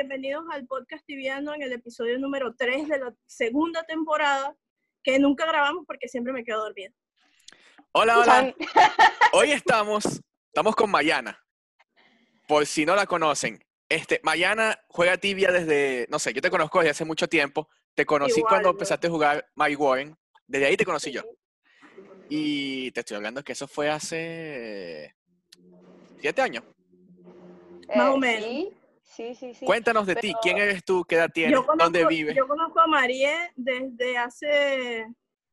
bienvenidos al podcast tibiano en el episodio número 3 de la segunda temporada, que nunca grabamos porque siempre me quedo dormida. Hola, hola. Hoy estamos, estamos con Mayana. Por si no la conocen, este, Mayana juega tibia desde, no sé, yo te conozco desde hace mucho tiempo. Te conocí Igual, cuando yo. empezaste a jugar My Warren. Desde ahí te conocí yo. Y te estoy hablando que eso fue hace siete años. Más o Eh, menos. Sí, sí, sí. sí. Cuéntanos de ti. ¿Quién eres tú? ¿Qué edad tienes? Conozco, ¿Dónde vives? yo conozco a Marie desde hace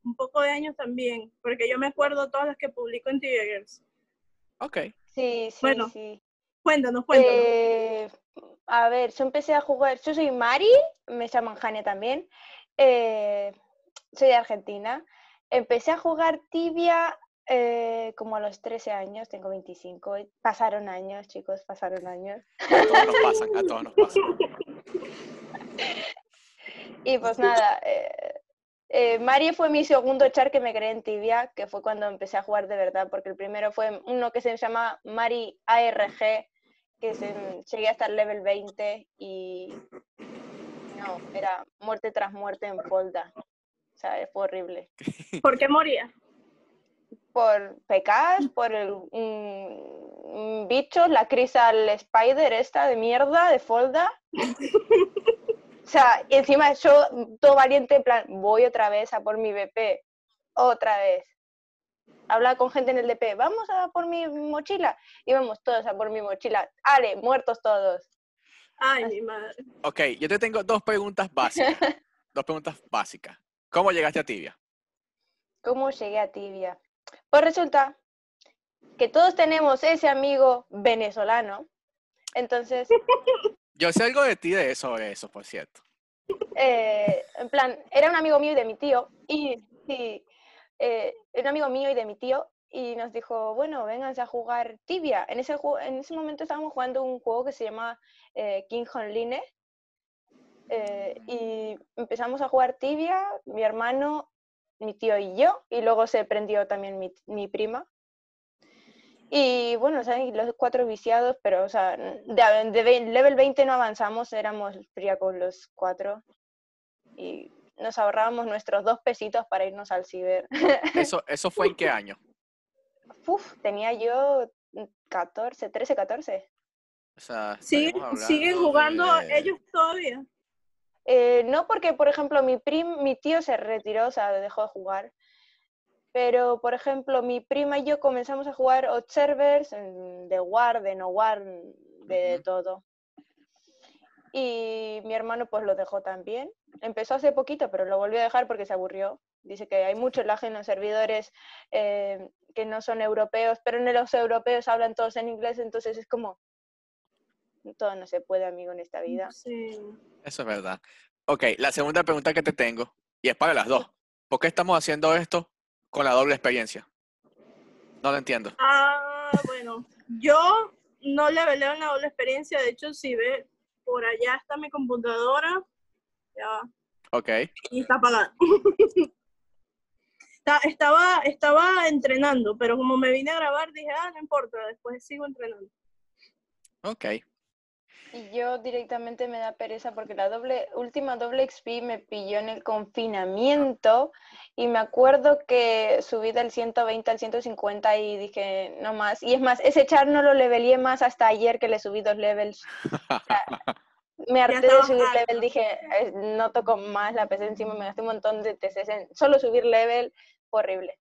un poco de años también, porque yo me acuerdo todas las que publico en Tibia Girls. Ok. Sí, sí, Bueno, sí. Cuéntanos, cuéntanos. Eh, a ver, yo empecé a jugar. Yo soy Mari, me llaman Jania también. eh, soy de Argentina. Empecé a jugar tibia eh, como a los 13 años, tengo 25. y Pasaron años, chicos, pasaron años. A todos nos pasan, a todos nos pasan. Y pues nada, eh, eh, Mari fue mi segundo char que me creé en Tibia, que fue cuando empecé a jugar de verdad, porque el primero fue uno que se llama Mari ARG, que se, llegué hasta el level 20 y no, era muerte tras muerte en Folda. O sea, fue horrible. ¿Por qué moría? Por pecas, por el mm, mm, bichos, la Crisal Spider esta de mierda, de Folda. O sea, y encima yo, todo valiente, en plan, voy otra vez a por mi BP. Otra vez. Habla con gente en el DP, vamos a por mi mochila. Y vamos todos a por mi mochila. Ale, muertos todos. Ay, mi madre. Ok, yo te tengo dos preguntas básicas. dos preguntas básicas. ¿Cómo llegaste a Tibia? ¿Cómo llegué a Tibia? Pues resulta que todos tenemos ese amigo venezolano. Entonces, Yo sé algo de ti de eso, sobre eso, por cierto. eh, en plan, era un amigo mío y de mi tío, y eh, era un amigo mío y de mi tío, y nos dijo, bueno, vénganse a jugar tibia. En ese, en ese momento estábamos jugando un juego que se llama eh, King Online, y empezamos a jugar tibia, mi hermano, mi tío y yo, y luego se prendió también mi, mi prima. Y bueno, o sea, los cuatro viciados, pero o sea, de, de ve- level 20 no avanzamos, éramos fría con los cuatro. Y nos ahorrábamos nuestros dos pesitos para irnos al ciber. Eso, ¿Eso fue en qué año? Uf, tenía yo 14, 13, 14. O sea, ¿Siguen, jugando de- ellos todavía? Eh, no porque, por ejemplo, mi prim, mi tío se retiró, o sea, dejó de jugar. Pero, por ejemplo, mi prima y yo comenzamos a jugar Observers, de War, de No War, de todo. Y mi hermano pues lo dejó también. Empezó hace poquito, pero lo volvió a dejar porque se aburrió. Dice que hay mucho lag en los servidores eh, que no son europeos, pero en los europeos hablan todos en inglés, entonces es como, todo no se puede, amigo, en esta vida. Sí. Eso es verdad. Ok, la segunda pregunta que te tengo, y es para las dos. ¿Por qué estamos haciendo esto con la doble experiencia? No lo entiendo. Ah, bueno, yo no le en la doble experiencia, de hecho, si ve, por allá está mi computadora, ya va, Ok. y está apagada. Ta- estaba, estaba entrenando, pero como me vine a grabar, dije, ah, no importa, después sigo entrenando. Ok. Y yo directamente me da pereza porque la doble, última doble XP me pilló en el confinamiento y me acuerdo que subí del 120 al 150 y dije, no más. Y es más, ese char no lo leveleé más hasta ayer que le subí dos levels. Me harté de subir level, dije, "Eh, no toco más la PC encima, me gasté un montón de TCs en solo subir level, horrible.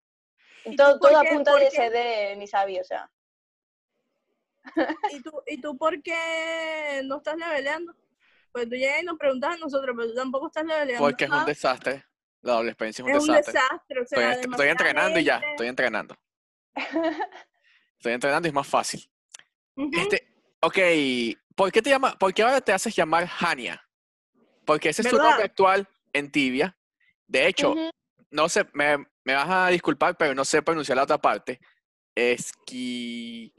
¿Y Y tú todo, todo a punta de? CD, ni sabía, o sea. ¿Y tú, ¿Y tú por qué no estás leveleando? Pues tú llegas y nos preguntas a nosotros, pero tú tampoco estás leveleando. Porque es un desastre. La doble experiencia es un es un desastre. desastre, o sea, Estoy, entrenando y ya, estoy entrenando. Estoy entrenando y es más fácil. Este, ok, ¿por qué te llama, por qué ahora te haces llamar Hania? Porque ese es tu nombre actual en Tibia. De hecho, no sé, me, me vas a disculpar, pero no sé pronunciar la otra parte. Esqui...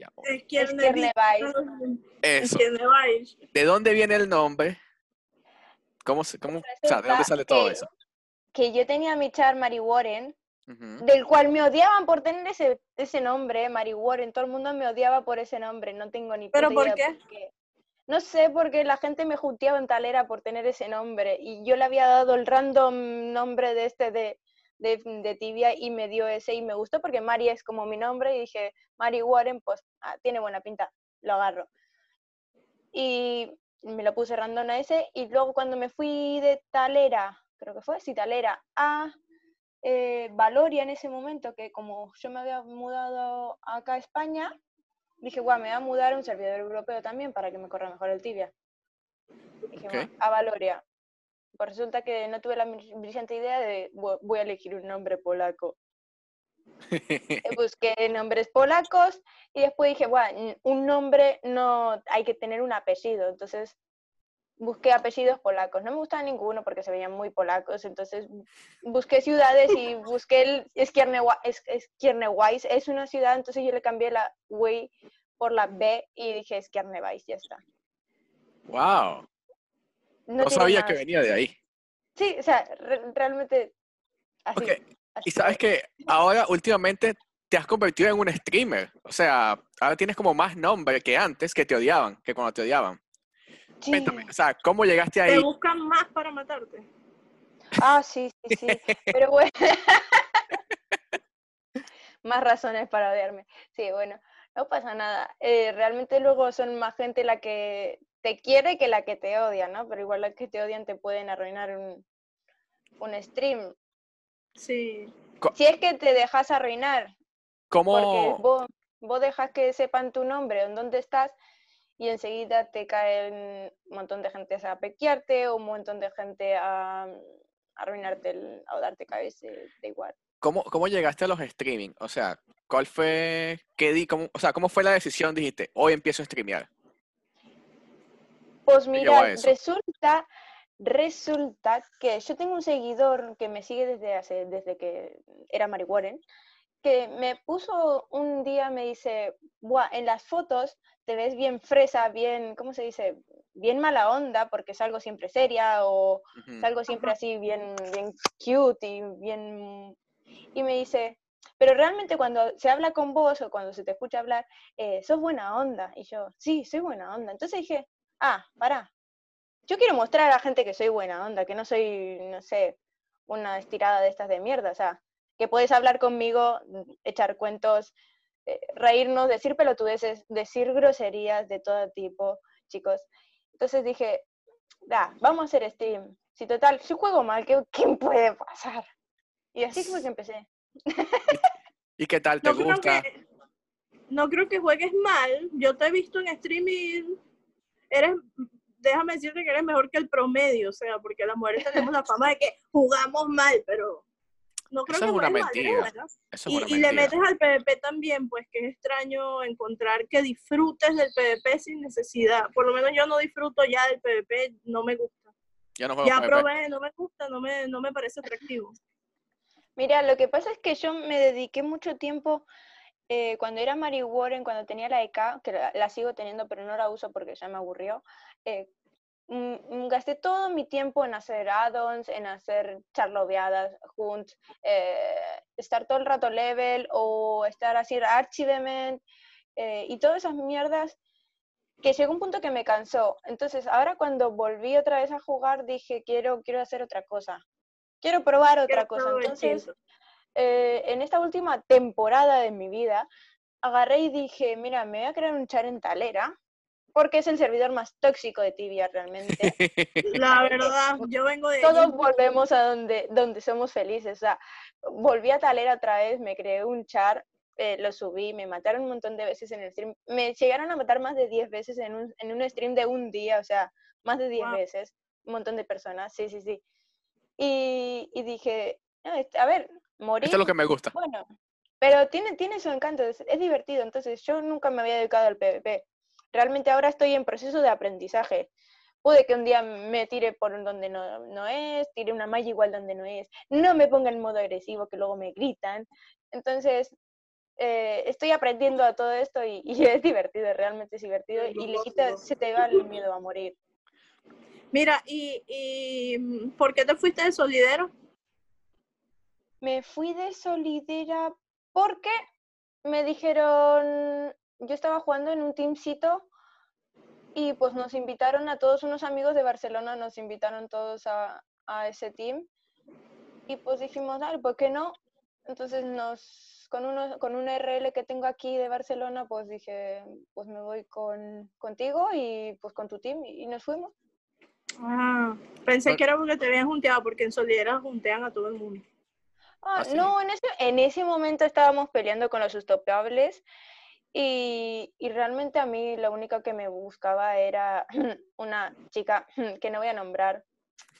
Eso. ¿De dónde viene el nombre? ¿Cómo, se- cómo, o sea, ¿de dónde sale todo que- eso? Que yo tenía mi char Mary Warren, del cual me odiaban por tener ese, ese nombre, Mary Warren. Todo el mundo me odiaba por ese nombre, no tengo ni ¿Pero por idea qué? por qué. no sé por qué la gente me junteaba en talera por tener ese nombre y yo le había dado el random nombre de este de, de, tibia y me dio ese y me gustó porque Mari es como mi nombre y dije, Mari Warren, pues ah, tiene buena pinta, lo agarro. Y me lo puse random a ese y luego cuando me fui de talera, creo que fue, sí, talera, a eh, Valoria en ese momento, que como yo me había mudado acá a España, dije, guau, me voy a mudar a un servidor europeo también para que me corra mejor el tibia. Dije, a Valoria. Pues resulta que no tuve la brillante idea de voy a elegir un nombre polaco. Busqué nombres polacos y después dije, bueno, un nombre no hay que tener un apellido. Entonces busqué apellidos polacos. No me gustaba ninguno porque se veían muy polacos. Entonces busqué ciudades y busqué el Skierniewicz. Es una ciudad, entonces yo le cambié la W por la B y dije Skierniewicz, ya está. ¡Wow! No, sabía que venía de ahí. Sí, o sea, realmente así. y sabes que ahora últimamente te has convertido en un streamer. O sea, ahora tienes como más nombre que antes que te odiaban, que cuando te odiaban. Cuéntame, o sea, ¿cómo llegaste ahí? Te buscan más para matarte. Ah, sí, sí, sí. Pero bueno. más razones para odiarme. Sí, bueno, no pasa nada. Eh, realmente luego son más gente la que te quiere que la que te odia, ¿no? Pero igual las que te odian te pueden arruinar un, un stream. Sí. Si es que te dejas arruinar. ¿Cómo? Porque vos, vos dejas que sepan tu nombre, en dónde estás, y enseguida te caen un montón de gente a pequearte o un montón de gente a, arruinarte el, o darte cabeza, de igual. ¿Cómo, ¿Cómo llegaste a los streaming? O sea, ¿cuál fue, qué di, cómo, o sea, cómo fue la decisión? Dijiste, hoy empiezo a streamear. Pues mira, resulta, resulta que yo tengo un seguidor que me sigue desde hace, desde que era Mari Warren, que me puso un día, me dice, Buah, en las fotos te ves bien fresa, bien, ¿cómo se dice? Bien mala onda, porque salgo siempre seria o salgo siempre así bien, bien cute y bien... Y me dice, pero realmente cuando se habla con vos o cuando se te escucha hablar, eh, sos buena onda. Y yo, sí, soy buena onda. Entonces dije, ah, pará. Yo quiero mostrar a la gente que soy buena onda, que no soy, no sé, una estirada de estas de mierda. O sea, que puedes hablar conmigo, echar cuentos, eh, reírnos, decir pelotudeces, decir groserías de todo tipo, chicos. Entonces dije, da, vamos a hacer stream. Si total, si juego mal, ¿qué, ¿qué puede pasar? Y así fue que empecé. ¿Y qué tal? ¿Te gusta? no creo que juegues mal. Yo te he visto en stream y eres, déjame decirte que eres mejor que el promedio, o sea, porque las mujeres tenemos la fama de que jugamos mal, pero no creo Eso que es una mentira. y, le metes al PvP también, pues que es extraño encontrar que disfrutes del PvP sin necesidad. Por lo menos yo no disfruto ya del PvP, no me gusta. Ya, no ya probé, no me gusta, no me, no me parece atractivo. Mira, lo que pasa es que yo me dediqué mucho tiempo eh, cuando era Mary Warren, cuando tenía la EK, que la, sigo teniendo pero no la uso porque ya me aburrió, eh, gasté todo mi tiempo en hacer add-ons, en hacer charloveadas, junts, eh, estar todo el rato level o estar así archivement eh, y todas esas mierdas que llegó un punto que me cansó. Entonces, ahora cuando volví otra vez a jugar, dije, quiero, quiero hacer otra cosa. Quiero probar otra cosa. Entonces, eh, en esta última temporada de mi vida, agarré y dije, mira, me voy a crear un char en talera porque es el servidor más tóxico de Tibia realmente. La verdad, yo vengo de... Todos volvemos a donde, donde somos felices. O sea, volví a Talera otra vez, me creé un char, eh, lo subí, me mataron un montón de veces en el stream. Me llegaron a matar más de 10 veces en un, en un stream de un día, o sea, más de 10 veces. Un montón de personas, sí, sí, sí. Y, y dije, a ver, morir... Esto es lo que me gusta. Bueno, pero tiene, tiene su encanto, es, es divertido. Entonces, yo nunca me había dedicado al PvP realmente ahora estoy en proceso de aprendizaje. Pude que un día me tire por donde no, es, tire una malla igual donde no es, no me ponga en modo agresivo que luego me gritan. Entonces, eh, estoy aprendiendo a todo esto y, es divertido, realmente es divertido y le quita, se te va el miedo a morir. Mira, ¿y, ¿y por qué te fuiste de solidero? Me fui de solidera porque me dijeron, yo estaba jugando en un teamcito y pues nos invitaron a todos unos amigos de Barcelona, nos invitaron todos a, a ese team y pues dijimos, ah, ¿por qué no? Entonces nos, con, uno, con un RL que tengo aquí de Barcelona, pues dije, pues me voy con, contigo y pues con tu team y, nos fuimos. Ah, pensé que era porque te habían junteado, porque en Solidera juntean a todo el mundo. Ah, ¿Ah no, en ese, en ese momento estábamos peleando con los sustopables y, y, realmente a mí la única que me buscaba era una chica que no voy a nombrar,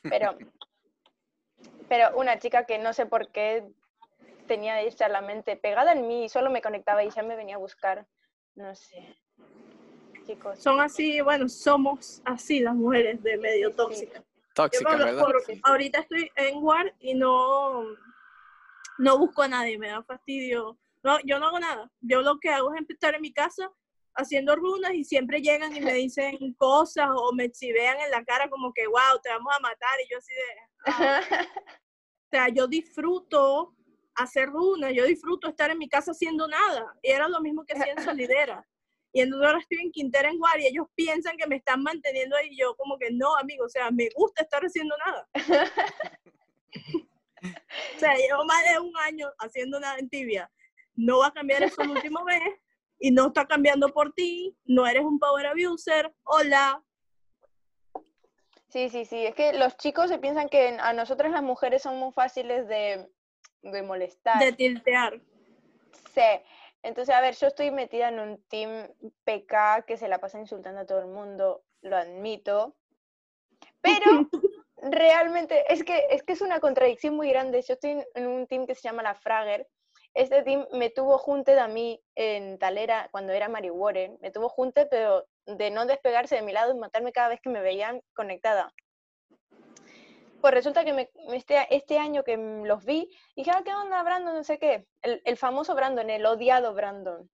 pero, pero una chica que no sé por qué tenía esa la mente pegada en mí y solo me conectaba y ya me venía a buscar. No sé. Chicos. Son así, bueno, somos así las mujeres de medio tóxicas. Tóxica, ¿verdad? ahorita estoy en War y no, no busco a nadie, me da fastidio no, yo no hago nada. Yo lo que hago es estar en mi casa haciendo runas y siempre llegan y me dicen cosas o me chivean en la cara como que, wow, te vamos a matar. Y yo así de... Ah". o sea, yo disfruto hacer runas, yo disfruto estar en mi casa haciendo nada. Y era lo mismo que hacía en Solidera. Y entonces ahora estoy en Quintera en Guardia, ellos piensan que me están manteniendo ahí, yo como que no, amigo, o sea, me gusta estar haciendo nada. o sea, llevo más de un año haciendo nada en tibia. No va a cambiar eso el último mes y no está cambiando por ti, no eres un power abuser, hola. Sí, sí, sí, es que los chicos se piensan que a nosotras las mujeres somos fáciles de, de molestar. De tiltear. Sí, entonces a ver, yo estoy metida en un team PK que se la pasa insultando a todo el mundo, lo admito, pero realmente es que, es que es una contradicción muy grande. Yo estoy en un team que se llama la Fragger, este team me tuvo junte a mí en Talera cuando era Mary Warren. Me tuvo junte, pero de no despegarse de mi lado y matarme cada vez que me veían conectada. Pues resulta que me, este, este, año que los vi, dije, ah, ¿qué onda, Brandon? No sé qué. El, famoso Brandon, el odiado Brandon.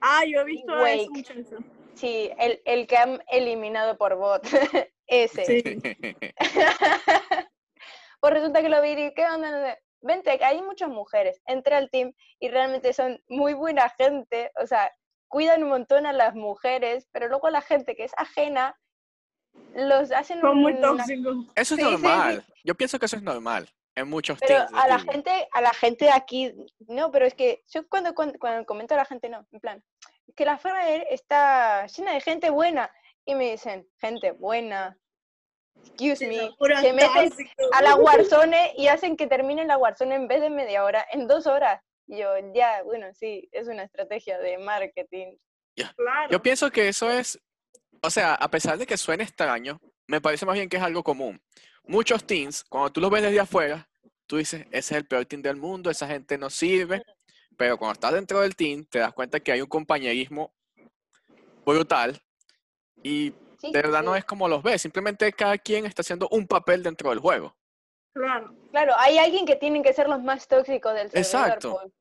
Ah, yo he visto Wake. Eso, Sí, el, el, que han eliminado por bot. Ese. Sí. pues resulta que lo vi y dije, ¿qué onda? vente, hay muchas mujeres, entra al team y realmente son muy buena gente, o sea, cuidan un montón a las mujeres, pero luego la gente que es ajena los hacen son muy tóxicos. Eso es normal. Yo pienso que eso es normal en muchos pero a la gente a la gente de aquí no pero es que yo cuando, cuando, comento a la gente no en plan que la Ferrer está llena de gente buena y me dicen gente buena excuse me, se meten a la Warzone y hacen que termine la Warzone en vez de media hora, en dos horas. yo, ya, bueno, sí, es una estrategia de marketing. Yo pienso que eso es, o sea, a pesar de que suene extraño, me parece más bien que es algo común. Muchos teams, cuando tú los ves desde afuera, tú dices, ese es el peor team del mundo, esa gente no sirve, pero cuando estás dentro del team, te das cuenta que hay un compañerismo brutal y de verdad no es como los ves, simplemente cada quien está haciendo un papel dentro del juego. Claro. Claro, hay alguien que tienen que ser los más tóxicos del servidor. Exacto. Pues.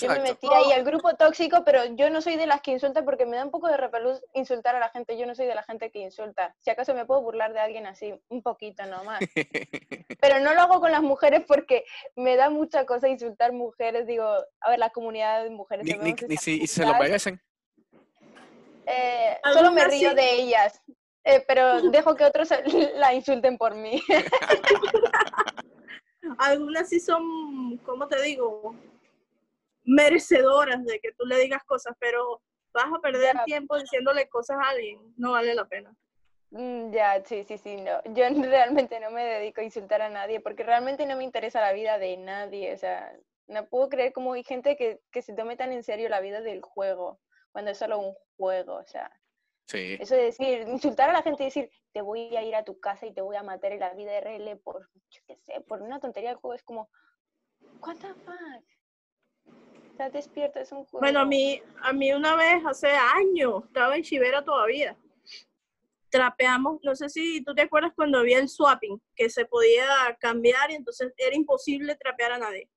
Yo me metí ahí al grupo tóxico, pero yo no soy de las que insulta porque me da un poco de repelús insultar a la gente. Yo no soy de la gente que insulta. Si acaso me puedo burlar de alguien así, un poquito nomás. pero no lo hago con las mujeres porque me da mucha cosa insultar mujeres. Digo, a ver, la comunidad de mujeres. Ni, si, se lo merecen. Eh, solo me río de ellas, eh, pero dejo que otros la insulten por mí. Algunas sí son, ¿cómo te digo? Merecedoras de que tú le digas cosas, pero vas a perder tiempo diciéndole cosas a alguien, no vale la pena. Mm, ya, sí, sí, sí, no. Yo realmente no me dedico a insultar a nadie porque realmente no me interesa la vida de nadie. O sea, no puedo creer cómo hay gente que, que se tome tan en serio la vida del juego cuando es solo un juego, o sea. Sí. Eso de decir, insultar a la gente y decir, te voy a ir a tu casa y te voy a matar en la vida RL por, yo qué sé, por una tontería del juego, es como, what the fuck? Estás despierto, es un juego. Bueno, a mí, a mí una vez, hace años, estaba en Chivera todavía. Trapeamos, no sé si tú te acuerdas cuando había el swapping, que se podía cambiar y entonces era imposible trapear a nadie.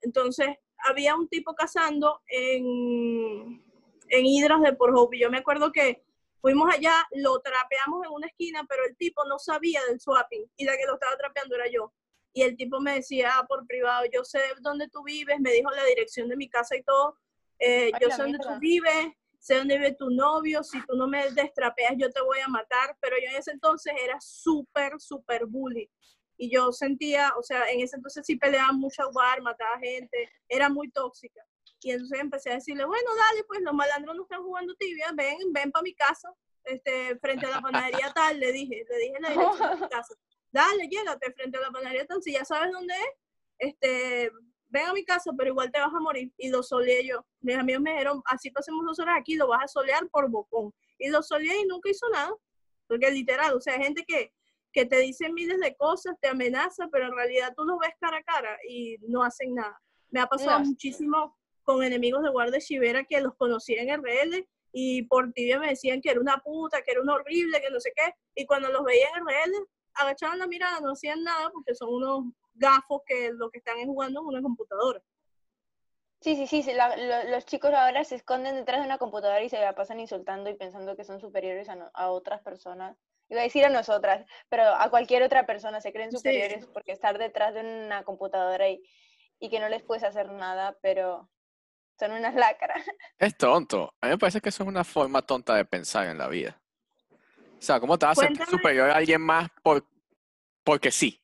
Entonces, había un tipo cazando en, en Hidras de Por Hope. Y yo me acuerdo que fuimos allá, lo trapeamos en una esquina, pero el tipo no sabía del swapping y la que lo estaba trapeando era yo. Y el tipo me decía ah, por privado, yo sé dónde tú vives, me dijo la dirección de mi casa y todo, eh, yo sé dónde tú vives, sé dónde vive tu novio, si tú no me destrapeas yo te voy a matar, pero yo en ese entonces era súper, súper bully. Y yo sentía, o sea, en ese entonces sí peleaba mucho a jugar, mataba gente, era muy tóxica. Y entonces empecé a decirle, bueno, dale, pues los malandros no están jugando tibia, ven, ven para mi casa, este, frente a la panadería tal, le dije, le dije la dirección de mi casa. Dale, llégate frente a la panadería tal, si ya sabes dónde es, este, ven a mi casa, pero igual te vas a morir. Y lo soleé yo. Mis amigos me dijeron, así pasemos dos horas aquí, lo vas a solear por bocón. Y lo soleé y nunca hizo nada. Porque literal, o sea, gente que, que te dice miles de cosas, te amenaza, pero en realidad tú los ves cara a cara y no hacen nada. Me ha pasado muchísimo con enemigos de Guardia Chivera que los conocí en RL y por tibia me decían que era una puta, que era un horrible, que no sé qué. Y cuando los veía en RL, agachaban la mirada, no hacían nada porque son unos gafos que lo que están jugando en una computadora. Sí, sí, sí, los chicos ahora se esconden detrás de una computadora y se la pasan insultando y pensando que son superiores a, otras personas. Iba a decir a nosotras, pero a cualquier otra persona se creen superiores porque estar detrás de una computadora y, y que no les puedes hacer nada, pero son unas lacras. Es tonto. A mí me parece que eso es una forma tonta de pensar en la vida. O sea, ¿cómo te vas a sentir superior a alguien más por, porque sí?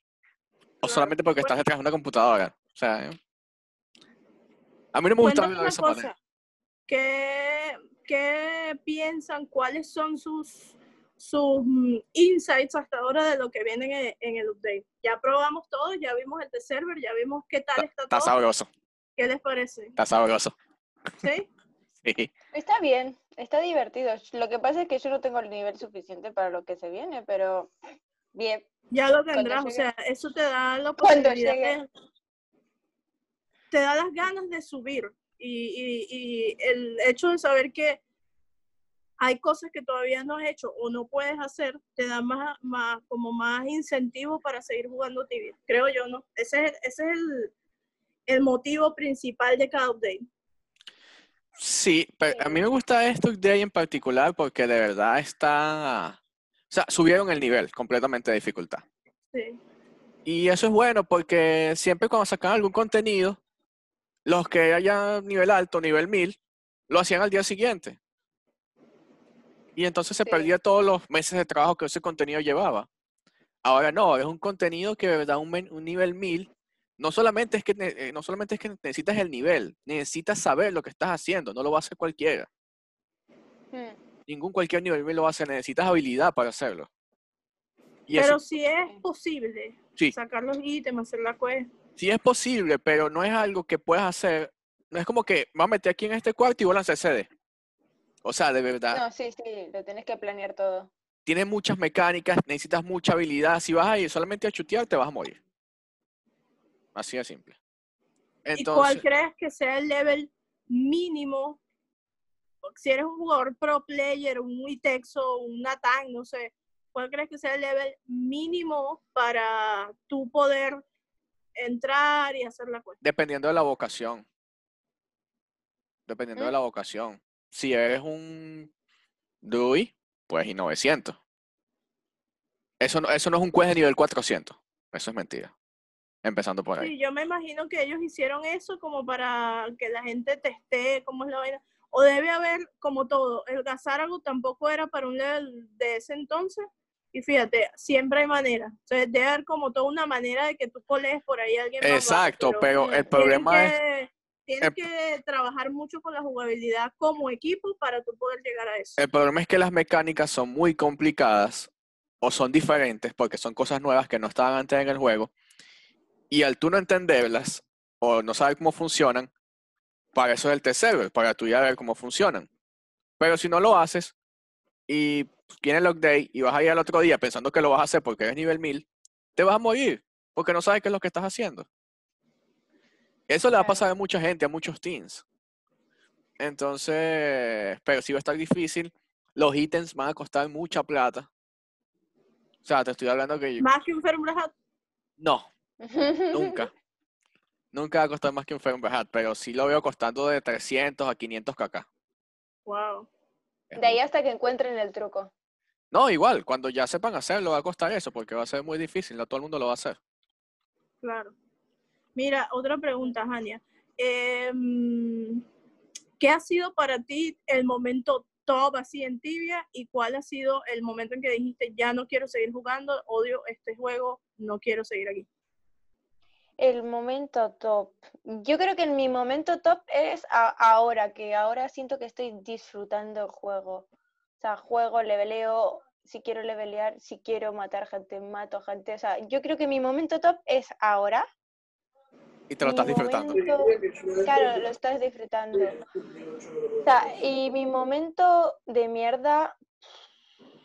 O solamente porque estás detrás de una computadora. O sea, ¿eh? a mí no me gusta de esa manera. ¿Qué, ¿Qué piensan? ¿Cuáles son sus, sus mm, insights hasta ahora de lo que viene en el, update? Ya probamos todo, ya vimos el de server, ya vimos qué tal está, todo. Está sabroso. ¿Qué les parece? Está sabroso. ¿Sí? sí. Está bien, está divertido. Lo que pasa es que yo no tengo el nivel suficiente para lo que se viene, pero bien. Ya lo tendrás, o sea, eso te da la posibilidad. te da las ganas de subir. Y, y, el hecho de saber que hay cosas que todavía no has hecho o no puedes hacer, te da más, más como más incentivo para seguir jugando tibia. Creo yo, ¿no? Ese es, ese es el, el motivo principal de cada update. Sí, pero a mí me gusta este update en particular porque de verdad está o sea, subieron el nivel completamente de dificultad. Sí. Y eso es bueno porque siempre cuando sacan algún contenido, los que hayan nivel alto, nivel 1000, lo hacían al día siguiente. Y entonces se perdía todos los meses de trabajo que ese contenido llevaba. Ahora no, es un contenido que de verdad un, un nivel 1000 no solamente es que eh, no solamente es que necesitas el nivel, necesitas saber lo que estás haciendo, no lo va a hacer cualquiera. Hmm ningún cualquier nivel lo hace, necesitas habilidad para hacerlo. pero si es posible sacar los ítems, hacer la quest. Sí es posible, pero no es algo que puedas hacer. No es como que va a meter aquí en este cuarto y voy a lanzar CD. O sea, de verdad. No, sí, sí, lo tienes que planear todo. Tienes muchas mecánicas, necesitas mucha habilidad. Si vas a ir solamente a chutear, te vas a morir. Así de simple. ¿Y cuál crees que sea el level mínimo si eres un jugador pro player, un Itexo, un Natan, no sé, ¿cuál crees que sea el level mínimo para tú poder entrar y hacer la cuenta? Dependiendo de la vocación. Dependiendo de la vocación. Si eres un DUI, pues y 900. Eso no, eso no es un quest de nivel 400. Eso es mentira. Empezando por ahí. Sí, yo me imagino que ellos hicieron eso como para que la gente teste cómo es la vaina o debe haber como todo. El Gazárago tampoco era para un level de ese entonces. Y fíjate, siempre hay manera. Entonces debe haber como toda una manera de que tú coles por ahí a alguien. Exacto, pero, el problema es... Tienes que trabajar mucho con la jugabilidad como equipo para tú poder llegar a eso. El problema es que las mecánicas son muy complicadas o son diferentes porque son cosas nuevas que no estaban antes en el juego. Y al tú no entenderlas o no saber cómo funcionan, para eso es el test para tú ya ver cómo funcionan. Pero si no lo haces y viene el update y vas a ir al otro día pensando que lo vas a hacer porque eres nivel 1000, te vas a morir porque no sabes qué es lo que estás haciendo. Eso le va a pasar a mucha gente, a muchos teams. Entonces, pero si va a estar difícil, los ítems van a costar mucha plata. O sea, te estoy hablando que... ¿Más que un No, nunca. Nunca va a costar más que un Fernberg pero sí lo veo costando de 300 a 500 kk. Wow. De ahí hasta que encuentren el truco. No, igual, cuando ya sepan hacerlo va a costar eso, porque va a ser muy difícil, no todo el mundo lo va a hacer. Claro. Mira, otra pregunta, Jania. Em, ¿qué ha sido para ti el momento top así en tibia y cuál ha sido el momento en que dijiste ya no quiero seguir jugando, odio este juego, no quiero seguir aquí? El momento top. Yo creo que mi momento top es ahora, que ahora siento que estoy disfrutando el juego. O sea, juego, leveleo, si quiero levelear, si quiero matar gente, mato gente. O sea, yo creo que mi momento top es ahora. Y te lo estás disfrutando. claro, lo estás disfrutando. O sea, y mi momento de mierda,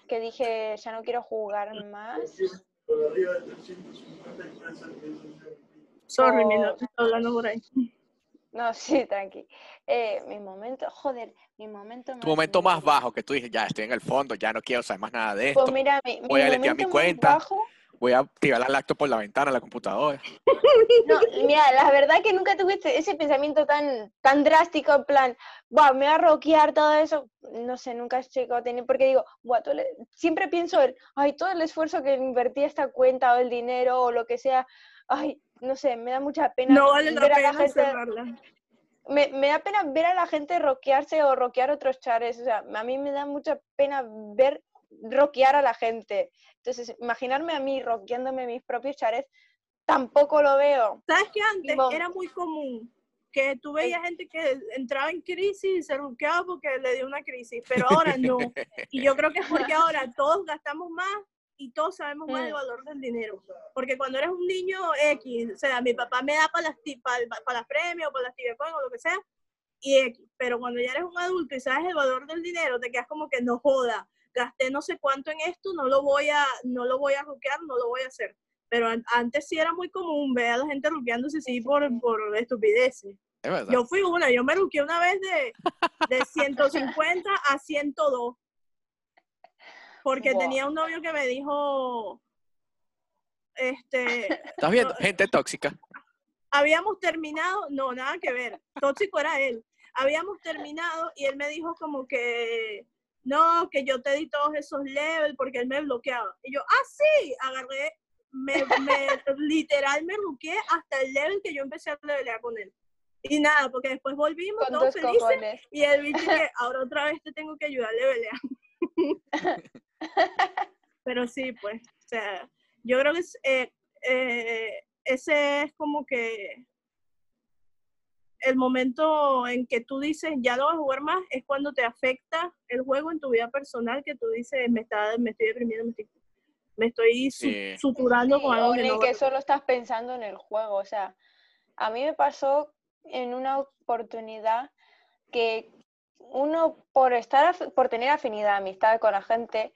que dije, ya no quiero jugar más. Sorry, mi no, estoy hablando por ahí. No, sí, tranqui. Eh, mi momento, joder, mi momento más. Tu momento más bajo, que tú dices, ya estoy en el fondo, ya no quiero saber más nada de esto. Pues mira, mi, voy a limpiar mi cuenta. voy a tirar la lacto por la ventana la computadora. No, mira, la verdad que nunca tuve ese pensamiento tan, tan drástico, en plan, wow, me va a rockear todo eso. No sé, nunca he llegado a tener, porque digo, wow, siempre pienso, en, ay, todo el esfuerzo que invertí esta cuenta o el dinero o lo que sea, ay, no sé, me da mucha pena. No vale la pena gente, me, me, da pena ver a la gente rockearse o rockear otros chares. O sea, a mí me da mucha pena ver rockear a la gente. Entonces, imaginarme a mí rockeándome mis propios chares, tampoco lo veo. ¿Sabes que antes era muy común? Que tú veías gente que entraba en crisis y se rockeaba porque le dio una crisis, pero ahora no. Y yo creo que es porque ahora todos gastamos más y todos sabemos más el mm. valor del dinero. Porque cuando eres un niño X, o sea, mi papá me da para las, para, para las premios, para las tibecoin o lo que sea, y X. Pero cuando ya eres un adulto y sabes el valor del dinero, te quedas como que no joda, gasté no sé cuánto en esto, no lo voy a, no lo voy a ruquear, no lo voy a hacer. Pero antes sí era muy común ver a la gente ruqueándose sí por, por estupideces. Yo fui una, yo me ruqueé una vez de, de 150 a 102 porque tenía un novio que me dijo, este... ¿Estás viendo? Gente tóxica. Habíamos terminado, no, nada que ver, tóxico era él. Habíamos terminado y él me dijo como que, no, que yo te di todos esos levels porque él me bloqueaba. Y yo, ah, sí, agarré, me, me literal me bloqueé hasta el level que yo empecé a levelear con él. Y nada, porque después volvimos todos felices y él dice que ahora otra vez te tengo que ayudar a levelear. Pero sí, pues, o sea, yo creo que eh, eh, ese es como que el momento en que tú dices ya no vas a jugar más es cuando te afecta el juego en tu vida personal que tú dices me está me estoy deprimiendo me estoy, suturando con algo que, que solo estás pensando en el juego o sea a mí me pasó en una oportunidad que uno por estar por tener afinidad amistad con la gente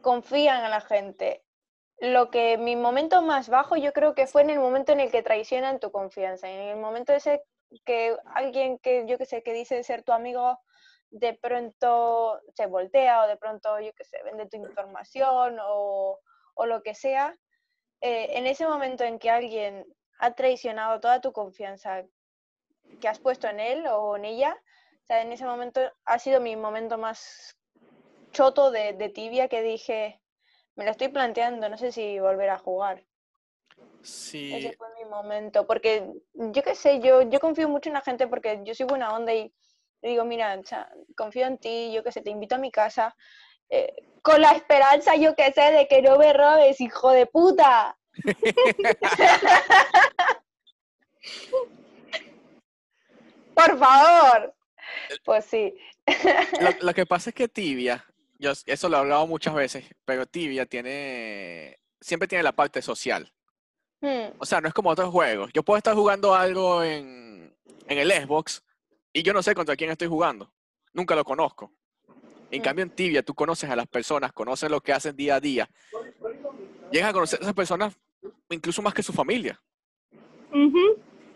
confían en la gente. Lo que mi momento más bajo yo creo que fue en el momento en el que traicionan tu confianza, en el momento ese que alguien que yo que sé que dice ser tu amigo de pronto se voltea o de pronto yo que sé vende tu información o, o lo que sea. Eh, en ese momento en que alguien ha traicionado toda tu confianza que has puesto en él o en ella, o sea, en ese momento ha sido mi momento más choto de, tibia que dije, me lo estoy planteando, no sé si volver a jugar. Sí. Ese fue mi momento, porque yo qué sé, yo, yo confío mucho en la gente porque yo soy buena onda y digo, mira, confío en ti, yo qué sé, te invito a mi casa, eh, con la esperanza, yo qué sé, de que no me robes, hijo de puta. Por favor. Pues sí. lo, que pasa es que Tibia yo eso lo he hablado muchas veces, pero Tibia tiene, siempre tiene la parte social. Hmm. O sea, no es como otros juegos. Yo puedo estar jugando algo en, en, el Xbox y yo no sé contra quién estoy jugando. Nunca lo conozco. En hmm. cambio, en Tibia tú conoces a las personas, conoces lo que hacen día a día. Llegas a conocer a esas personas incluso más que su familia.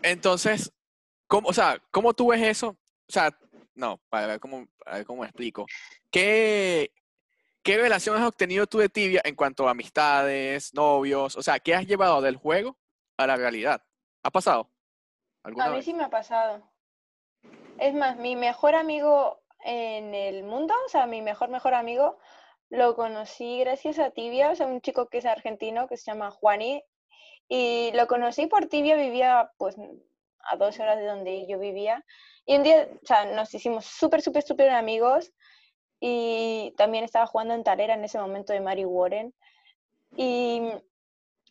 Entonces, ¿cómo, o sea, ¿cómo tú ves eso? O sea, no, para ver cómo, para ver cómo explico. ¿Qué, ¿Qué relación has obtenido tú de Tibia en cuanto a amistades, novios? O sea, ¿qué has llevado del juego a la realidad? ¿Ha pasado? A mí sí me ha pasado. Es más, mi mejor amigo en el mundo, o sea, mi mejor, mejor amigo, lo conocí gracias a Tibia, o sea, un chico que es argentino, que se llama Juani, y lo conocí por Tibia, vivía pues a dos horas de donde yo vivía. Y un día, o sea, nos hicimos súper, súper, súper amigos. Y también estaba jugando en Talera en ese momento de Mary Warren. Y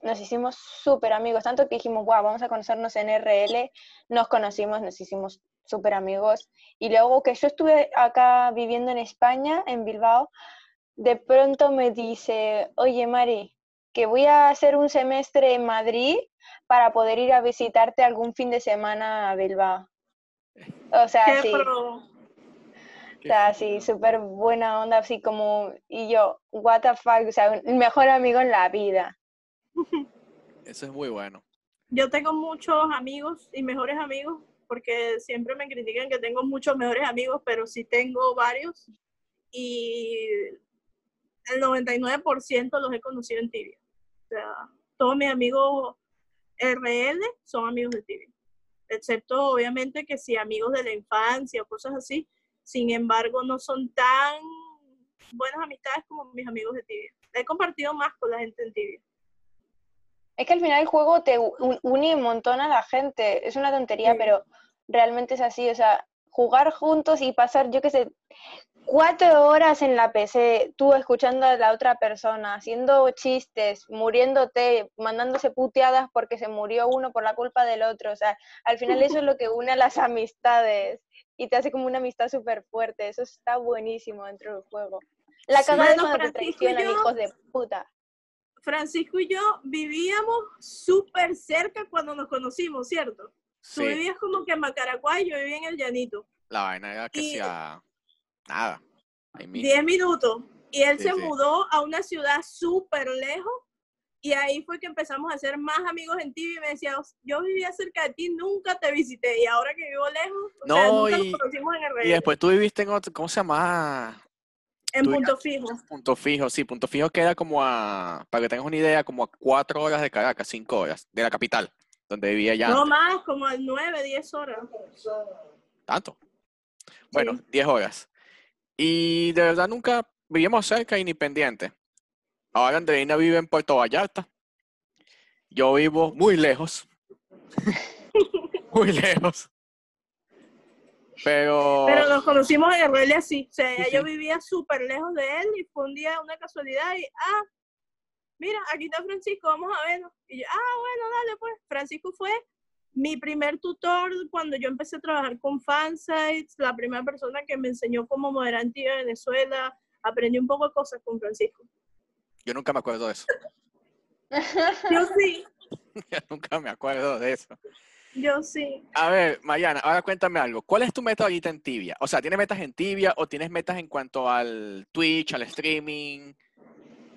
nos hicimos súper amigos, tanto que dijimos, wow, vamos a conocernos en RL. Nos conocimos, nos hicimos súper amigos. Y luego que yo estuve acá viviendo en España, en Bilbao, de pronto me dice, oye Mari, que voy a hacer un semestre en Madrid para poder ir a visitarte algún fin de semana a Bilbao. O sea, sí. O sea, sí, súper buena onda, así como, y yo, what the fuck, o sea, el mejor amigo en la vida. Eso es muy bueno. Yo tengo muchos amigos y mejores amigos, porque siempre me critican que tengo muchos mejores amigos, pero sí tengo varios. Y el 99% los he conocido en Tibia. Todos mis amigos RL son amigos de Tibia. Excepto, obviamente, que si amigos de la infancia o cosas así, sin embargo, no son tan buenas amistades como mis amigos de Tibia. He compartido más con la gente en Tibia. Es que al final el juego te une un montón a la gente. Es una tontería, pero realmente es así. O sea, jugar juntos y pasar, yo qué sé, cuatro horas en la PC, tú escuchando a la otra persona, haciendo chistes, muriéndote, mandándose puteadas porque se murió uno por la culpa del otro. O sea, al final eso es lo que une a las amistades y te hace como una amistad súper fuerte. Eso está buenísimo dentro del juego. La cagada es cuando te traicionan, hijos de puta. Francisco y yo vivíamos súper cerca cuando nos conocimos, ¿cierto? Tú vivías como que en Macaraguay, yo vivía en el Llanito. La vaina era que sea nada. Diez minutos. Y él se mudó a una ciudad súper lejos y ahí fue que empezamos a ser más amigos en ti y me decía, yo vivía cerca de ti, nunca te visité y ahora que vivo lejos, no, y, nos conocimos en el Y después tú viviste en otro, ¿cómo se llama? En Punto Fijo. Punto Fijo, sí, Punto Fijo queda como a, para que tengas una idea, como a cuatro horas de Caracas, cinco horas, de la capital, donde vivía ya. No más, como a nueve, diez horas. ¿Tanto? Bueno, diez horas. Y de verdad nunca vivimos cerca y ni pendiente. Ahora Andreina vive en Puerto Vallarta. Yo vivo muy lejos. muy lejos. Pero... Pero nos conocimos en RL así. O sea, yo vivía súper lejos de él y fue un día una casualidad y, ah, mira, aquí está Francisco, vamos a verlo. Y yo, ah, bueno, dale pues. Francisco fue mi primer tutor cuando yo empecé a trabajar con fansites, la primera persona que me enseñó cómo moderante en Venezuela. Aprendí un poco de cosas con Francisco. Yo nunca me acuerdo de eso. yo sí. yo nunca me acuerdo de eso. Yo sí. A ver, Mariana, ahora cuéntame algo. ¿Cuál es tu meta ahorita en Tibia? O sea, ¿tienes metas en Tibia o tienes metas en cuanto al Twitch, al streaming?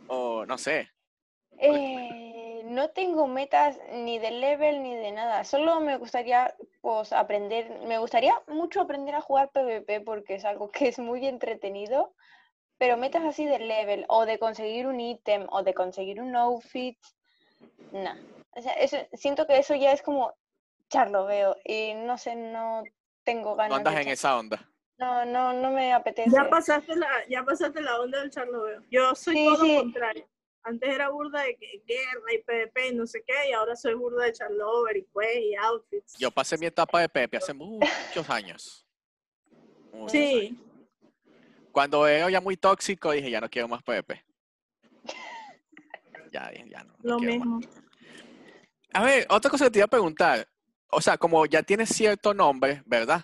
O no sé. Eh, no tengo metas ni de level ni de nada. Solo me gustaría pues aprender, me gustaría mucho aprender a jugar PvP porque es algo que es muy entretenido. Pero metas así de level o de conseguir un ítem o de conseguir un outfit, no. O sea, siento que eso ya es como charlo veo y no sé, no tengo ganas. No andas en esa onda. No, no, no me apetece. Ya pasaste la, ya pasaste la onda del charlo veo. Yo soy todo lo contrario. Antes era burda de guerra y PvP y no sé qué, y ahora soy burda de charlover y pues y outfits. Yo pasé mi etapa de PvP hace muchos años. sí. Cuando veo ya muy tóxico, dije, ya no quiero más PvP. ya, ya no. Lo mismo. A ver, otra cosa que te iba a preguntar. O sea, como ya tienes cierto nombre, ¿verdad?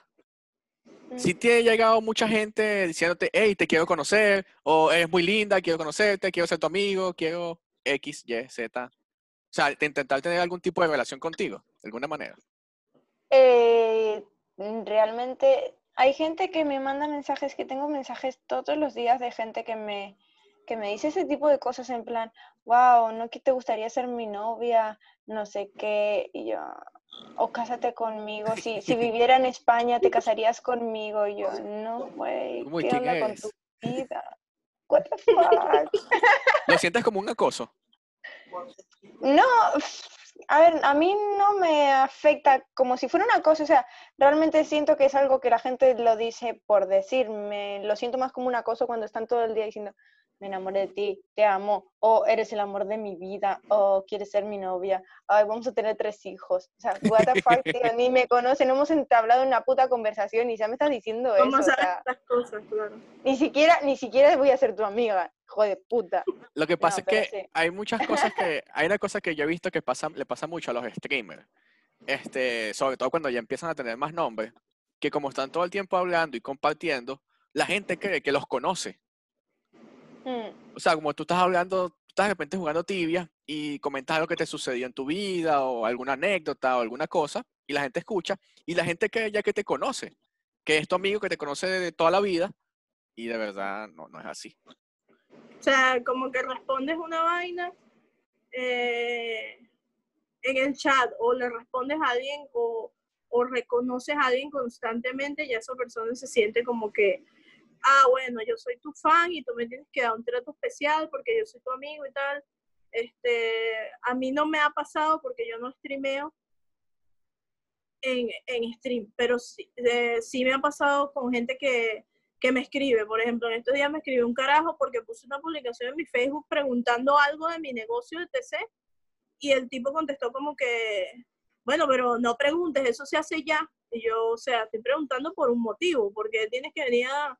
Si te ha llegado mucha gente diciéndote, hey, te quiero conocer, o eres muy linda, quiero conocerte, quiero ser tu amigo, quiero X, Y, Z. O sea, intentar tener algún tipo de relación contigo, de alguna manera. Eh, realmente hay gente que me manda mensajes, que tengo mensajes todos los días de gente que me, que me dice ese tipo de cosas en plan, wow, ¿no que te gustaría ser mi novia? No sé qué, y yo, o cásate conmigo, si, si viviera en España te casarías conmigo, y yo, no, güey, ¿qué onda con tu vida? What the fuck? ¿Lo sientes como un acoso? No, a ver, a mí no me afecta como si fuera una cosa, o sea, realmente siento que es algo que la gente lo dice por decirme, lo siento más como un acoso cuando están todo el día diciendo, me enamoré de ti, te amo, o eres el amor de mi vida, o quieres ser mi novia, ay, vamos a tener tres hijos. O sea, what the fuck, tío, ni me conocen, no hemos entablado una puta conversación y ya me estás diciendo eso. O sea, las cosas, claro. ni siquiera, ni siquiera voy a ser tu amiga, hijo de puta. Lo que pasa No, es que sí. hay muchas cosas que, hay una cosa que yo he visto que pasa, le pasa mucho a los streamers, este, sobre todo cuando ya empiezan a tener más nombres, que como están todo el tiempo hablando y compartiendo, la gente cree que los conoce. Mm, O sea, como tú estás hablando, tú estás de repente jugando tibia y comentas algo que te sucedió en tu vida o alguna anécdota o alguna cosa y la gente escucha y la gente cree ya que te conoce, que es tu amigo que te conoce de toda la vida y de verdad no, no es así. O sea, como que respondes una vaina eh, en el chat o le respondes a alguien o, o reconoces a alguien constantemente y esa persona se siente como que, ah, bueno, yo soy tu fan y tú me tienes que dar un trato especial porque yo soy tu amigo y tal. Este, a mí no me ha pasado porque yo no streameo en, en stream, pero sí, sí me ha pasado con gente que, que me escribe. Por ejemplo, en estos días me escribió un carajo porque puse una publicación en mi Facebook preguntando algo de mi negocio de TC y el tipo contestó como que, bueno, pero no preguntes, eso se hace ya. Y yo, o sea, estoy preguntando por un motivo, porque tienes que venir a...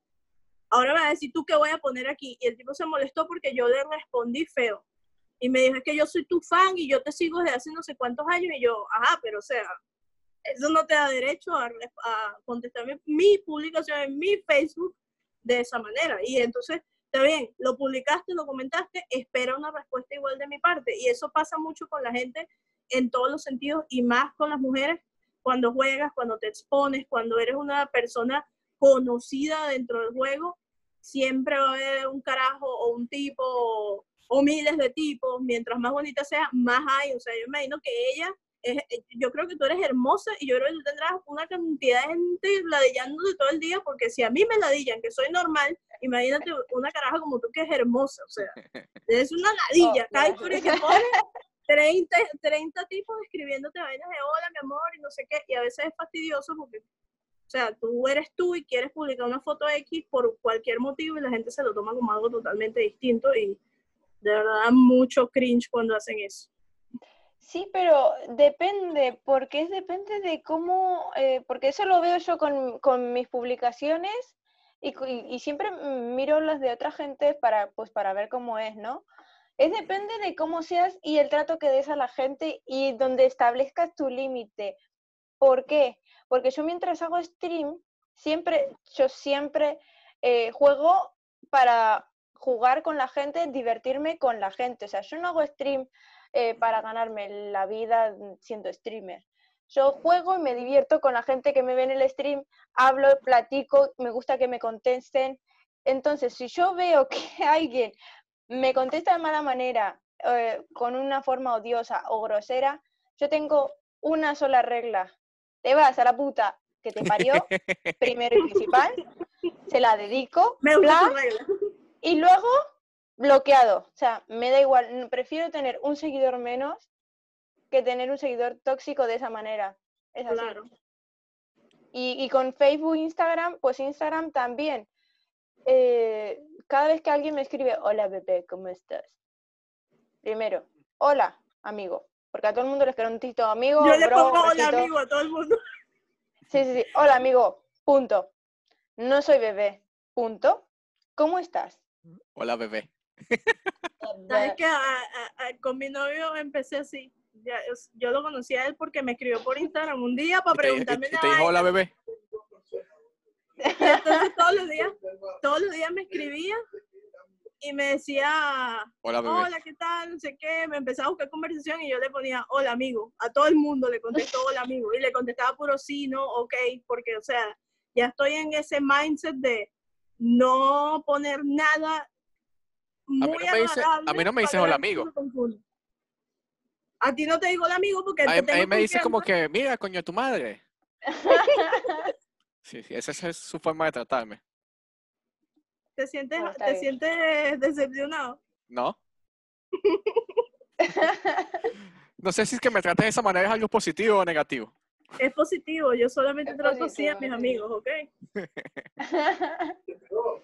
Ahora me va a decir tú qué voy a poner aquí. Y el tipo se molestó porque yo le respondí feo. Y me dijo, es que yo soy tu fan y yo te sigo desde hace no sé cuántos años. Y yo, ajá, pero o sea, eso no te da derecho a, a contestar mi, mi publicación en mi Facebook de esa manera. Y entonces, está bien, lo publicaste, lo comentaste, espera una respuesta igual de mi parte. Y eso pasa mucho con la gente en todos los sentidos y más con las mujeres cuando juegas, cuando te expones, cuando eres una persona conocida dentro del juego, siempre va a haber un carajo o un tipo o, o miles de tipos. Mientras más bonita sea, más hay. O sea, yo imagino que ella es, yo creo que tú eres hermosa y yo creo que tú tendrás una cantidad de gente ladillándote todo el día, porque si a mí me ladillan, que soy normal, imagínate una caraja como tú que es hermosa, o sea, es una ladilla, Oh, cada claro. historia que pones, 30, 30 tipos escribiéndote vainas de hola, mi amor, y no sé qué, y a veces es fastidioso porque, o sea, tú eres tú y quieres publicar una foto X por cualquier motivo y la gente se lo toma como algo totalmente distinto y de verdad da mucho cringe cuando hacen eso. Sí, pero depende, porque es depende de cómo, eh, porque eso lo veo yo con, con mis publicaciones y, y- siempre miro las de otra gente para, pues, para ver cómo es, ¿no? Es depende de cómo seas y el trato que des a la gente y donde establezcas tu límite. ¿Por qué? Porque yo mientras hago stream, siempre, yo siempre eh, juego para jugar con la gente, divertirme con la gente. O sea, yo no hago stream eh, para ganarme la vida siendo streamer. Yo juego y me divierto con la gente que me ve en el stream, hablo, platico, me gusta que me contesten. Entonces, si yo veo que alguien me contesta de mala manera, eh, con una forma odiosa o grosera, yo tengo una sola regla. Te vas a la puta que te parió, primero y principal, se la dedico, Me regla. y luego bloqueado. O sea, me da igual. Prefiero tener un seguidor menos que tener un seguidor tóxico de esa manera. Es así. Claro. Y, y con Facebook, Instagram, pues Instagram también. Eh, cada vez que alguien me escribe, hola bebé, ¿cómo estás? Primero, hola, amigo. Porque a todo el mundo les preguntito, amigo, Yo le bro, pongo hola besito". amigo a todo el mundo. Sí, sí, sí. Hola, amigo. Punto. No soy bebé. Punto. ¿Cómo estás? Hola, bebé. ¿Sabes que con mi novio empecé así? Ya, yo lo conocí a él porque me escribió por Instagram un día para Y te, y- preguntarme y te dijo hola, bebé. Y entonces todos los días, todos los días me escribía y me decía, Hola, bebé. hola, ¿qué tal? No sé qué. Me empezaba a buscar conversación y yo le ponía, hola, amigo. A todo el mundo le contesto, hola, amigo. Y le contestaba puro sí, no, ok, porque, o sea, ya estoy en ese mindset de no poner nada no muy me dice- a mí no me dices hola, amigo. A ti no te digo hola, amigo, porque A te mí- a mí me dice como que, mira, coño, tu madre. Sí, sí, esa es su forma de tratarme. Te sientes, te bien. sientes decepcionado. ¿No? No sé si es que me trates de esa manera es algo positivo o negativo. Es positivo, yo solamente Es trato así a positivo, mis amigos, ¿ok?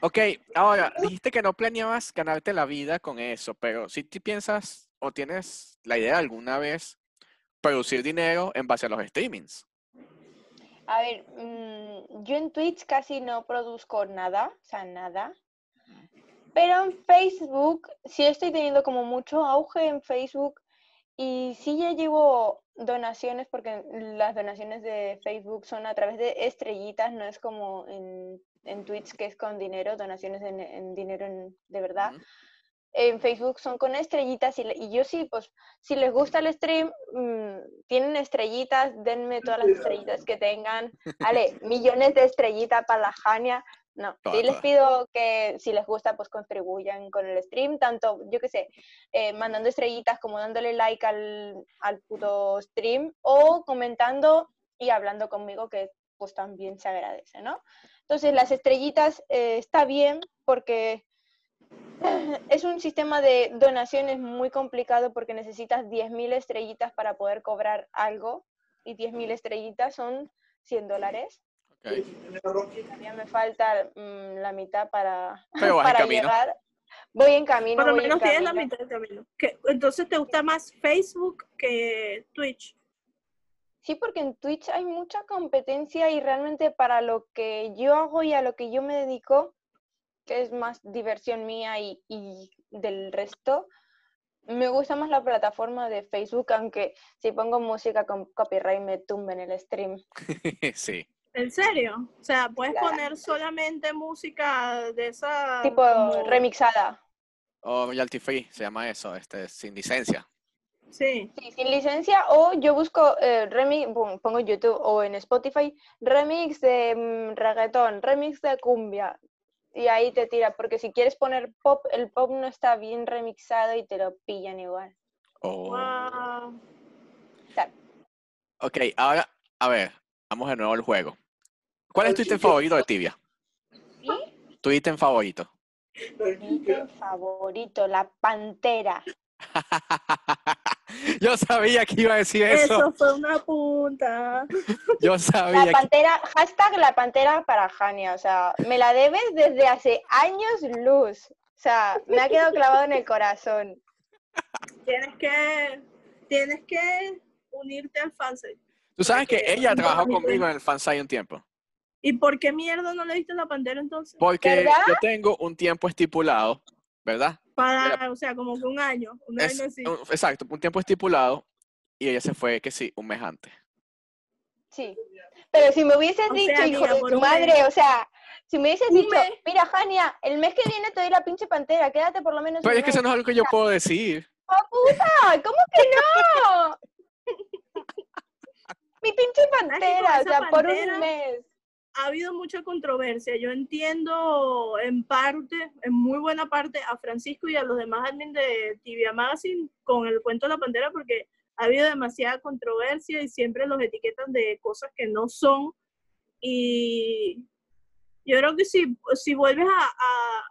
Ok, ahora, dijiste que no planeabas ganarte la vida con eso, pero si tú piensas o tienes la idea alguna vez producir dinero en base a los streamings. A ver, mm, yo en Twitch casi no produzco nada, o sea, nada. Pero en Facebook sí estoy teniendo como mucho auge en Facebook y sí ya llevo donaciones porque las donaciones de Facebook son a través de estrellitas, no es como en, en Twitch que es con dinero, donaciones en, dinero de verdad. En Facebook son con estrellitas y, yo sí, pues si les gusta el stream, mm, tienen estrellitas, denme todas las estrellitas que tengan. Vale, millones de estrellitas para la Jania. No, sí les pido que si les gusta, pues contribuyan con el stream, tanto, yo qué sé, eh, mandando estrellitas como dándole like al, al puto stream o comentando y hablando conmigo, que pues también se agradece, ¿no? Entonces, las estrellitas eh, está bien porque es un sistema de donaciones muy complicado porque necesitas 10.000 estrellitas para poder cobrar algo y 10.000 estrellitas son 100 dólares. Todavía me falta mm, la mitad para, para llegar. Voy en camino. Por lo menos tienes la mitad del camino. Entonces, ¿te gusta más Facebook que Twitch? Sí, porque en Twitch hay mucha competencia y realmente para lo que yo hago y a lo que yo me dedico, que es más diversión mía y, y del resto, me gusta más la plataforma de Facebook, aunque si pongo música con copyright me tumben el stream. sí. ¿En serio? O sea, puedes poner solamente música de esa... Tipo remixada. O royalty free, se llama eso, este, sin licencia. Sí. sí. sin licencia o yo busco eh, remix, pongo YouTube o en Spotify, remix de mm, reggaetón, remix de cumbia. Y ahí te tira, porque si quieres poner pop, el pop no está bien remixado y te lo pillan igual. Oh. Wow. Ok, ahora, a ver, vamos de nuevo al juego. ¿Cuál es tu ítem favorito de Tibia? ¿Sí? Tu ítem favorito. Mi ítem favorito, la pantera. Yo sabía que iba a decir eso. Eso fue una punta. Yo sabía. La pantera, hashtag la pantera para Jania. O sea, me la debes desde hace años luz. O sea, me ha quedado clavado en el corazón. Tienes que, tienes que unirte al fansite. Tú sabes que ella trabajó conmigo en el fansite un tiempo. ¿Y por qué mierda no le diste la pantera entonces? Porque yo tengo un tiempo estipulado, ¿verdad? Para, o sea, como que un año, un año así. exacto, un tiempo estipulado y ella se fue, que sí, un mes antes. Sí. Pero si me hubieses dicho, hijo de tu madre, o sea, si me hubieses dicho, mira, Jania, el mes que viene te doy la pinche pantera, quédate por lo menos. Pero es que eso no es algo que yo puedo decir. ¡Oh, puta! ¿Cómo que no? Mi pinche pantera, o sea, por un mes ha habido mucha controversia. Yo entiendo en parte, en muy buena parte, a Francisco y a los demás admin de Tibia Magazine con el cuento de la pantera porque ha habido demasiada controversia y siempre los etiquetan de cosas que no son. Y yo creo que si, si vuelves a,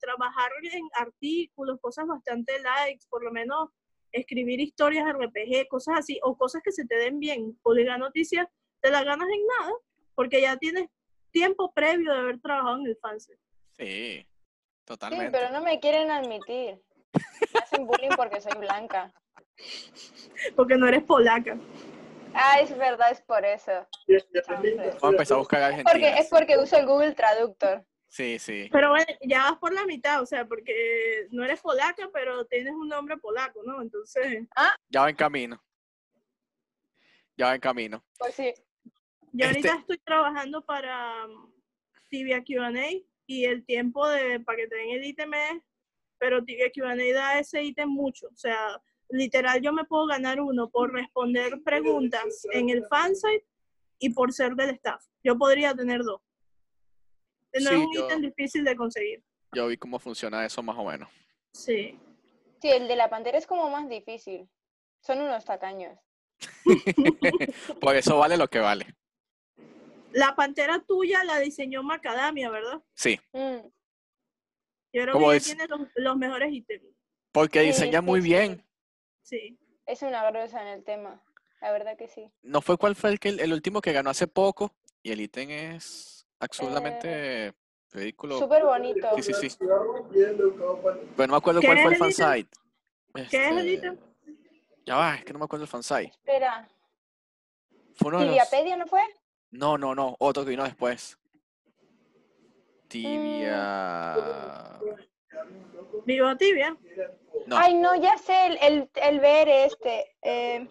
trabajar en artículos, cosas bastante likes, por lo menos escribir historias RPG, cosas así, o cosas que se te den bien, o la noticias, te la ganas en nada porque ya tienes tiempo previo de haber trabajado en el fanset. Sí, totalmente. Sí, pero no me quieren admitir. Me hacen bullying porque soy blanca. Porque no eres polaca. Ah, es verdad, es por eso. Vamos a empezar a buscar Argentina. Porque, es porque uso el Google Traductor. Sí, sí. Pero bueno, ya vas por la mitad, o sea, porque no eres polaca, pero tienes un nombre polaco, ¿no? Entonces... Ah. Ya va en camino. Ya va en camino. Pues sí. Yo ahorita este estoy trabajando para um, Tibia Q&A y el tiempo de para que te den el ítem es, pero Tibia Q&A da ese ítem mucho, o sea, literal yo me puedo ganar uno por responder preguntas en el fansite y por ser del staff. Yo podría tener dos. No es un ítem difícil de conseguir. Yo vi cómo funciona eso más o menos. Sí. Sí, el de la pantera es como más difícil. Son unos tacaños. por eso vale lo que vale. La pantera tuya la diseñó Macadamia, ¿verdad? Sí. Mm. Yo creo que tiene los, mejores ítems. Porque diseña muy bien. Sí. Es una grosa en el tema. La verdad que sí. ¿No fue cuál fue el, que, el último que ganó hace poco? Y el ítem es absolutamente eh, Vehículo. Súper bonito. Sí, sí, sí. Pero no me acuerdo ¿Qué cuál fue el fansite. ¿Qué es, Este, Edita? Ya va, es que no me acuerdo el fansite. Espera, Fue uno de los... ¿Tibiapedia no fue? No, no, no, otro que vino después. Tibia... Vivo tibia. No, Ay, no, ya sé, el, el, el ver este. eh,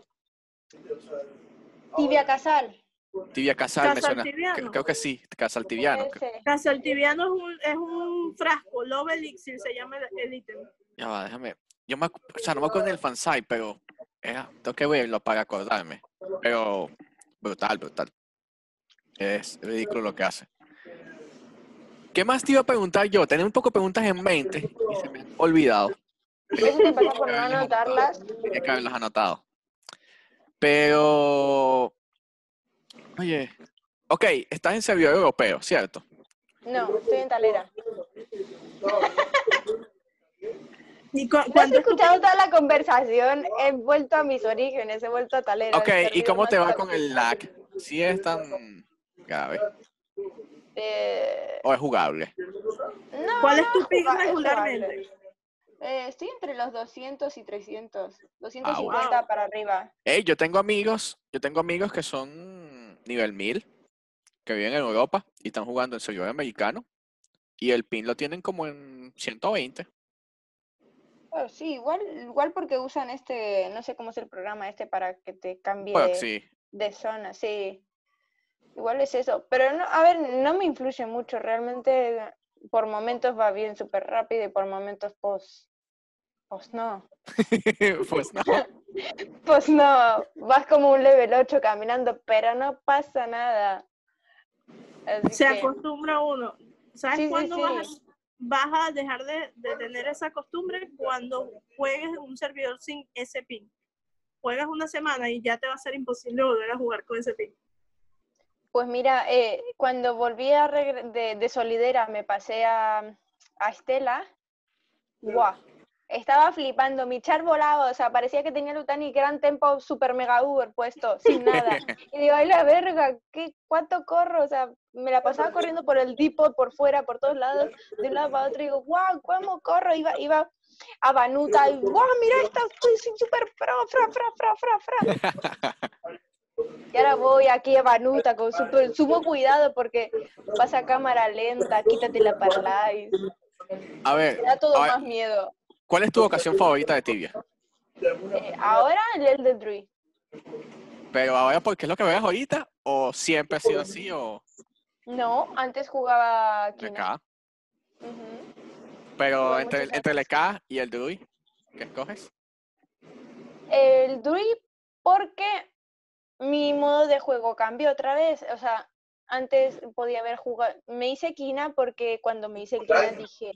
Tibia Casal. Tibia Casal me suena. Tibiano. Creo, creo que sí, Casal Tibiano. Ese. Casal tibiano es un, es un frasco, Love Elixir se llama el, ítem. Ya va, déjame. Yo me, o sea, no me acuerdo del fansite, pero era, tengo que verlo para acordarme. Pero brutal, brutal. Es ridículo lo que hace. ¿Qué más te iba a preguntar yo? Tenía un poco de preguntas en mente y se me han olvidado. Eso te pasa por no anotarlas. Tenía que haberlas anotado. Pero. Oye. Ok, estás en servidor europeo, ¿cierto? No, estoy en talera. Y cu- No has escuchado toda la conversación, he vuelto a mis orígenes, he vuelto a talera. Ok, ¿y cómo te va con el lag? ¿Si es tan Eh, o es jugable? no, ¿Cuál es tu pick juga- es regularmente? jugable. Eh, estoy entre los 200 y 300. Ah, 250 wow. para arriba. Ey, yo tengo amigos, yo tengo amigos que son nivel 1000, que viven en Europa y están jugando en servidor americano. Y el pin lo tienen como en 120. Bueno, sí, igual, igual porque usan este, no sé cómo es el programa este para que te cambie Bueno, sí. de zona, sí. Igual es eso. Pero no, a ver, no me influye mucho. Realmente por momentos va bien súper rápido y por momentos pues, pues no. pues no. Pues no, vas como un level 8 caminando, pero no pasa nada. Así se que- acostumbra uno. ¿Sabes Sí, cuándo sí. Vas, a, vas a dejar de, de tener esa costumbre? Cuando juegues un servidor sin ese pin. Juegas una semana y ya te va a ser imposible volver a jugar con ese pin. Pues mira, eh, cuando volví a de, de Solidera, me pasé a, a Estela. ¡Guau! Estaba flipando, mi char volaba, o sea, parecía que tenía el Utani Gran Tempo Super Mega Uber puesto, sin nada. Y digo, ay la verga, ¿qué, ¿cuánto corro? O sea, me la pasaba corriendo por el depot, por fuera, por todos lados, de un lado para otro, y digo, guau, ¿cómo corro? Iba, iba a Banuta, y guau, mira esta, soy super pro, fra, fra, fra, fra, fra. Y ahora voy aquí a Banuta con super, sumo cuidado porque vas a cámara lenta, quítate la paralyze. A ver, Me da todo ver, más miedo. ¿cuál es tu ocasión favorita de tibia? Eh, ahora el Elden Druid. Pero ahora, porque es lo que veas ahorita? ¿O siempre ha sido así? ¿O No, antes jugaba de acá? Ujú. Pero entre, entre el EK y el Druid, ¿qué escoges? El Druid porque mi modo de juego cambió otra vez. O sea, antes podía haber jugado. Me hice Kina porque cuando me hice el Kina dije,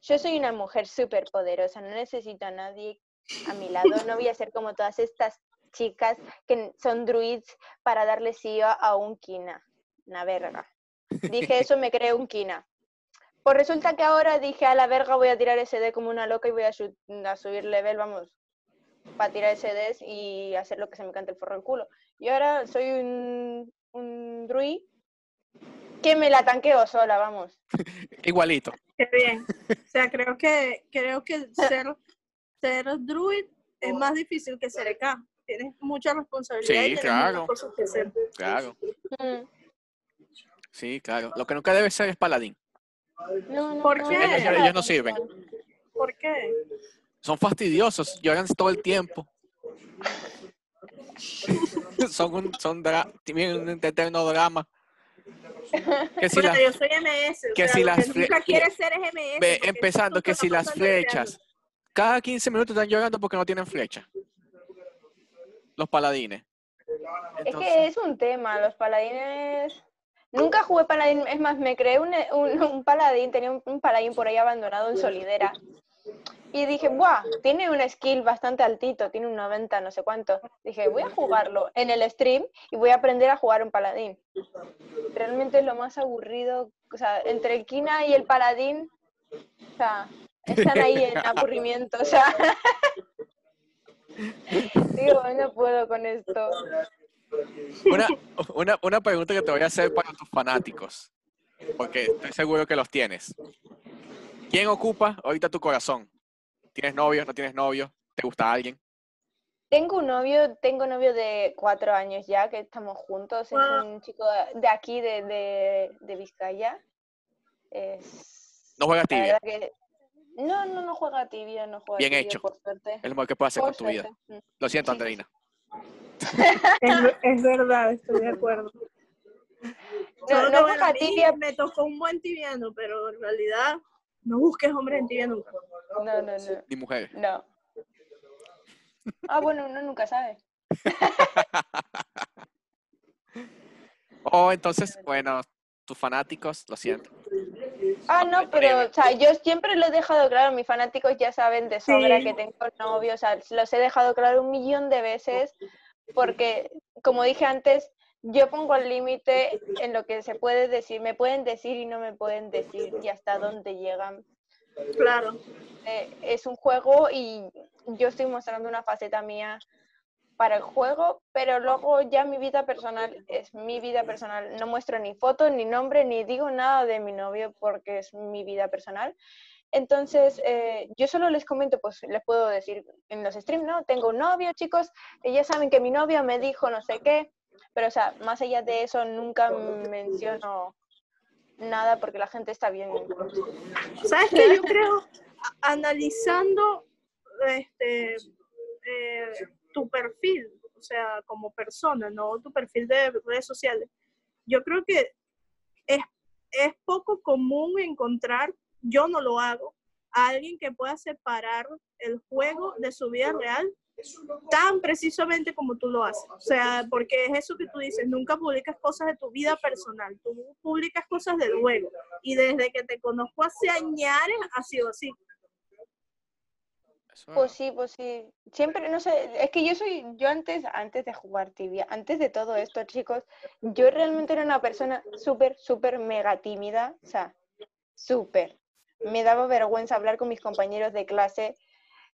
yo soy una mujer súper poderosa, no necesito a nadie a mi lado, no voy a ser como todas estas chicas que son druids para darle SIO a un Kina. Una verga. Dije eso, me creé un Kina. Pues resulta que ahora dije, a la verga voy a tirar SD como una loca y voy a, su- a subir level, vamos, para tirar SDs y hacer lo que se me cante el forro del culo. Y ahora soy un, un druid que me la tanqueo sola, vamos. Igualito. Qué bien. O sea, creo que creo que ser, ser druid es más difícil que ser EK. Tienes mucha responsabilidad. Sí, y claro. cosas que hacer. Claro, Mm. sí, claro. Lo que nunca debe ser es paladín. No, no, ¿Por no, qué? Ellos- no sirven. ¿Por qué? Son fastidiosos, lloran todo el tiempo. son un, son dra- tienen un eterno drama. Que si Bueno, las, yo soy MS. o que sea, si las que nunca quieres ser es MS. ve, empezando, que si las flechas, cada 15 minutos están llorando porque no tienen flecha. Los paladines. Es que es un tema, los paladines... Nunca jugué paladín, es más, me creé un, un- un paladín, tenía un, un paladín por ahí abandonado en Solidera. Y dije, ¡buah! Tiene un skill bastante altito, tiene un 90, no sé cuánto. Dije, voy a jugarlo en el stream y voy a aprender a jugar un paladín. Realmente es lo más aburrido, o sea, entre el Kina y el paladín, o sea, están ahí en aburrimiento, o sea. Digo, no puedo con esto. una, una, una pregunta que te voy a hacer para tus fanáticos. porque estoy seguro que los tienes. ¿Quién ocupa ahorita tu corazón? ¿Tienes novio? ¿No tienes novio? ¿Te gusta alguien? Tengo un novio, tengo novio de cuatro años ya, que estamos juntos. Es un chico de aquí, de, de, Vizcaya. ¿No juega tibia? No, no, no juega tibia, no juega Bien hecho. Es lo mejor que puedes hacer con tu vida. Lo siento, Andreina. es, verdad, estoy de acuerdo. No, no, juega tibia. Me tocó un buen tibiano, pero en realidad no busques hombres en tibia nunca. No, no, no. Ni mujeres. No. Ah, bueno, uno nunca sabe. oh, entonces, bueno, tus fanáticos, lo siento. Ah, no, pero, o sea, yo siempre lo he dejado claro, mis fanáticos ya saben de sobra que tengo novio, o sea, los he dejado claro un millón de veces, porque, como dije antes, yo pongo el límite en lo que se puede decir, me pueden decir y no me pueden decir, y hasta dónde llegan. Claro. Eh, es un juego y yo estoy mostrando una faceta mía para el juego, pero luego ya mi vida personal es mi vida personal. No muestro ni fotos, ni nombre, ni digo nada de mi novio porque es mi vida personal. Entonces, eh, yo solo les comento, pues les puedo decir en los streams, ¿no? Tengo un novio, chicos, y ya saben que mi novio me dijo no sé qué, pero o sea, más allá de eso, nunca menciono nada porque la gente está bien. ¿Sabes qué? Yo creo, analizando este, eh, tu perfil, o sea, como persona, no tu perfil de redes sociales, yo creo que es, es poco común encontrar, yo no lo hago, a alguien que pueda separar el juego de su vida real tan precisamente como tú lo haces. O sea, porque es eso que tú dices, nunca publicas cosas de tu vida personal, tú publicas cosas del juego. Y desde que te conozco hace años ha sido así. Pues sí, pues sí. Siempre, no sé, es que yo soy, yo antes, antes de jugar tibia, antes de todo esto, chicos, yo realmente era una persona súper, súper mega tímida, o sea, súper. Me daba vergüenza hablar con mis compañeros de clase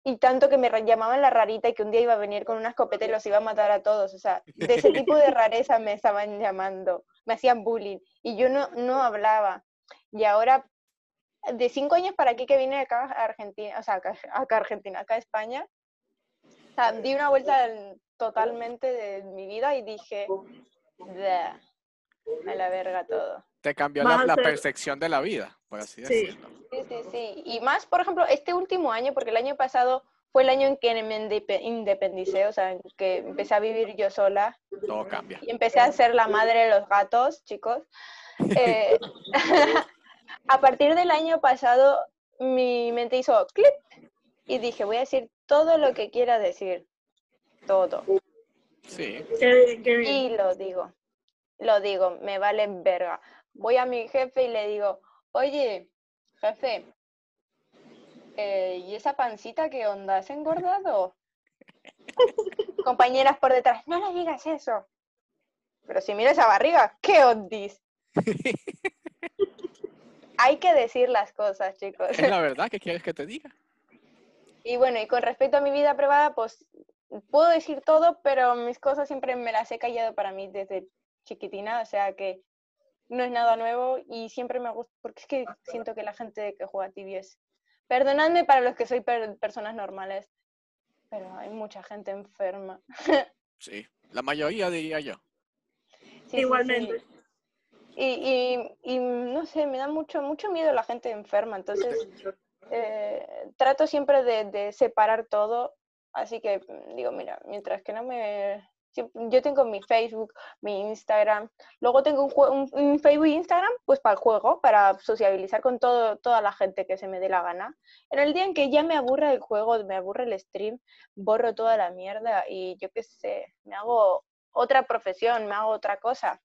y tanto que me llamaban la rarita y que un día iba a venir con una escopeta y los iba a matar a todos, o sea, de ese tipo de rareza me estaban llamando, me hacían bullying y yo no, no hablaba. Y ahora de cinco años para aquí que vine acá a Argentina, o sea, acá, a Argentina, acá a España, o sea, di una vuelta totalmente de mi vida y dije, a la verga todo. Te cambió la, percepción de la vida, por así decirlo. Sí, sí, sí. Y más, por ejemplo, este último año, porque el año pasado fue el año en que me independicé, o sea, en que empecé a vivir yo sola. Todo cambia. Y empecé a ser la madre de los gatos, chicos. Eh, a partir del año pasado mi mente hizo clic y dije, voy a decir todo lo que quiera decir. Todo. Sí. Y lo digo. Lo digo, me vale verga. Voy a mi jefe y le digo, oye, jefe, eh, ¿y esa pancita qué onda? ¿Has engordado? Compañeras por detrás, no le digas eso. Pero si mira esa barriga, ¿qué ondis? hay que decir las cosas, chicos. Es la verdad que quieres que te diga. Y bueno, y con respecto a mi vida privada, pues puedo decir todo, pero mis cosas siempre me las he callado para mí desde chiquitina, o sea que no es nada nuevo y siempre me gusta, porque es que siento que la gente que juega tibia es... Perdonadme para los que soy personas normales, pero hay mucha gente enferma. Sí, la mayoría diría yo. Igualmente. Y, y, no sé, me da mucho, mucho miedo la gente enferma, entonces eh, trato siempre de, separar todo, así que digo, mira, mientras que no me... Yo tengo mi Facebook, mi Instagram, luego tengo un, un, Facebook e Instagram pues para el juego, para sociabilizar con todo, toda la gente que se me dé la gana. En el día en que ya me aburre el juego, me aburre el stream, borro toda la mierda y yo qué sé, me hago otra profesión, me hago otra cosa.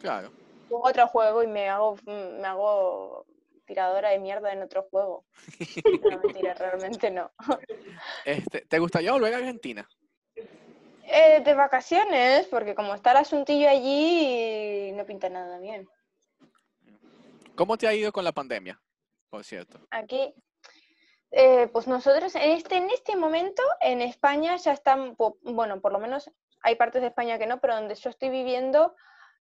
Claro otro juego y me hago, me hago tiradora de mierda en otro juego. no, mentira, realmente no. Este, ¿Te gustaría volver a Argentina? Eh, de vacaciones, porque como está el asuntillo allí, no pinta nada bien. ¿Cómo te ha ido con la pandemia, por cierto? Aquí, eh, pues nosotros en este, en este momento en España ya están, bueno, por lo menos hay partes de España que no, pero donde yo estoy viviendo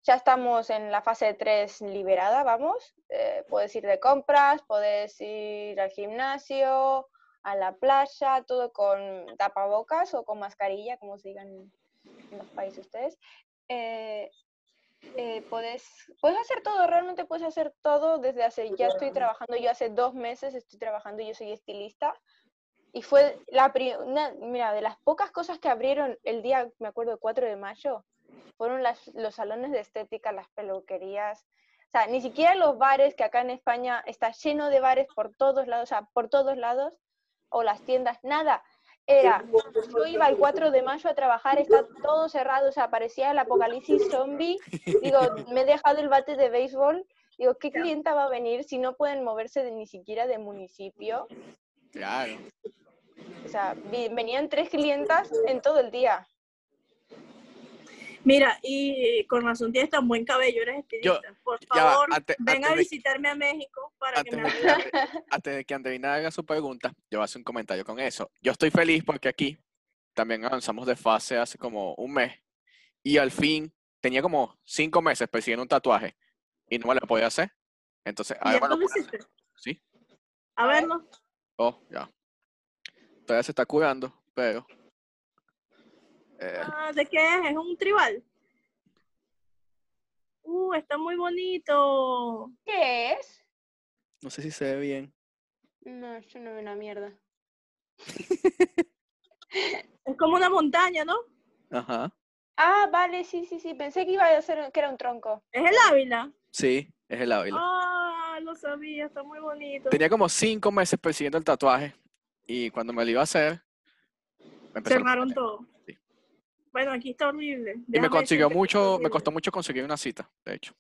ya estamos en la fase 3 liberada, vamos. Eh, puedes ir de compras, puedes ir al gimnasio, a la playa, todo con tapabocas o con mascarilla, como se digan en los países ustedes. Eh, eh, puedes, puedes hacer todo, realmente puedes hacer todo desde hace, ya estoy trabajando, yo hace dos meses estoy trabajando, yo soy estilista. Y fue la una, mira, de las pocas cosas que abrieron el día, me acuerdo, 4 de mayo, fueron las, los salones de estética, las peluquerías. O sea, ni siquiera los bares, que acá en España está lleno de bares por todos lados, o sea, por todos lados, o las tiendas, nada. Era, yo iba el 4 de mayo a trabajar, está todo cerrado, o sea, parecía el apocalipsis zombie. Digo, me he dejado el bate de béisbol. Digo, ¿qué clienta va a venir si no pueden moverse de, ni siquiera de municipio? Claro. O sea, venían tres clientas en todo el día. Mira, y con razón tienes tan buen cabello, eres estilista. Por favor, ven a visitarme a México para que me antes, antes de que Andreina haga su pregunta, yo voy a hacer un comentario con eso. Yo estoy feliz porque aquí también avanzamos de fase hace como un mes y al fin tenía como cinco meses persiguiendo un tatuaje y no me lo podía hacer. Entonces, ahora lo hiciste? Sí. A verlo. Oh, ya. Todavía se está curando, pero eh, ah, ¿De qué es? ¿Es un tribal? Uh, está muy bonito. ¿Qué es? No sé si se ve bien. No, yo no veo una mierda. es como una montaña, ¿no? Ajá. Ah, vale, sí, sí, sí. Pensé que iba a ser que era un tronco. ¿Es el Ávila? Sí, es el Ávila. Ah, lo sabía, está muy bonito. Tenía como cinco meses persiguiendo el tatuaje y cuando me lo iba a hacer... Cerraron todo. Bueno, aquí está horrible. y me consiguió mucho, me costó mucho conseguir una cita, de hecho.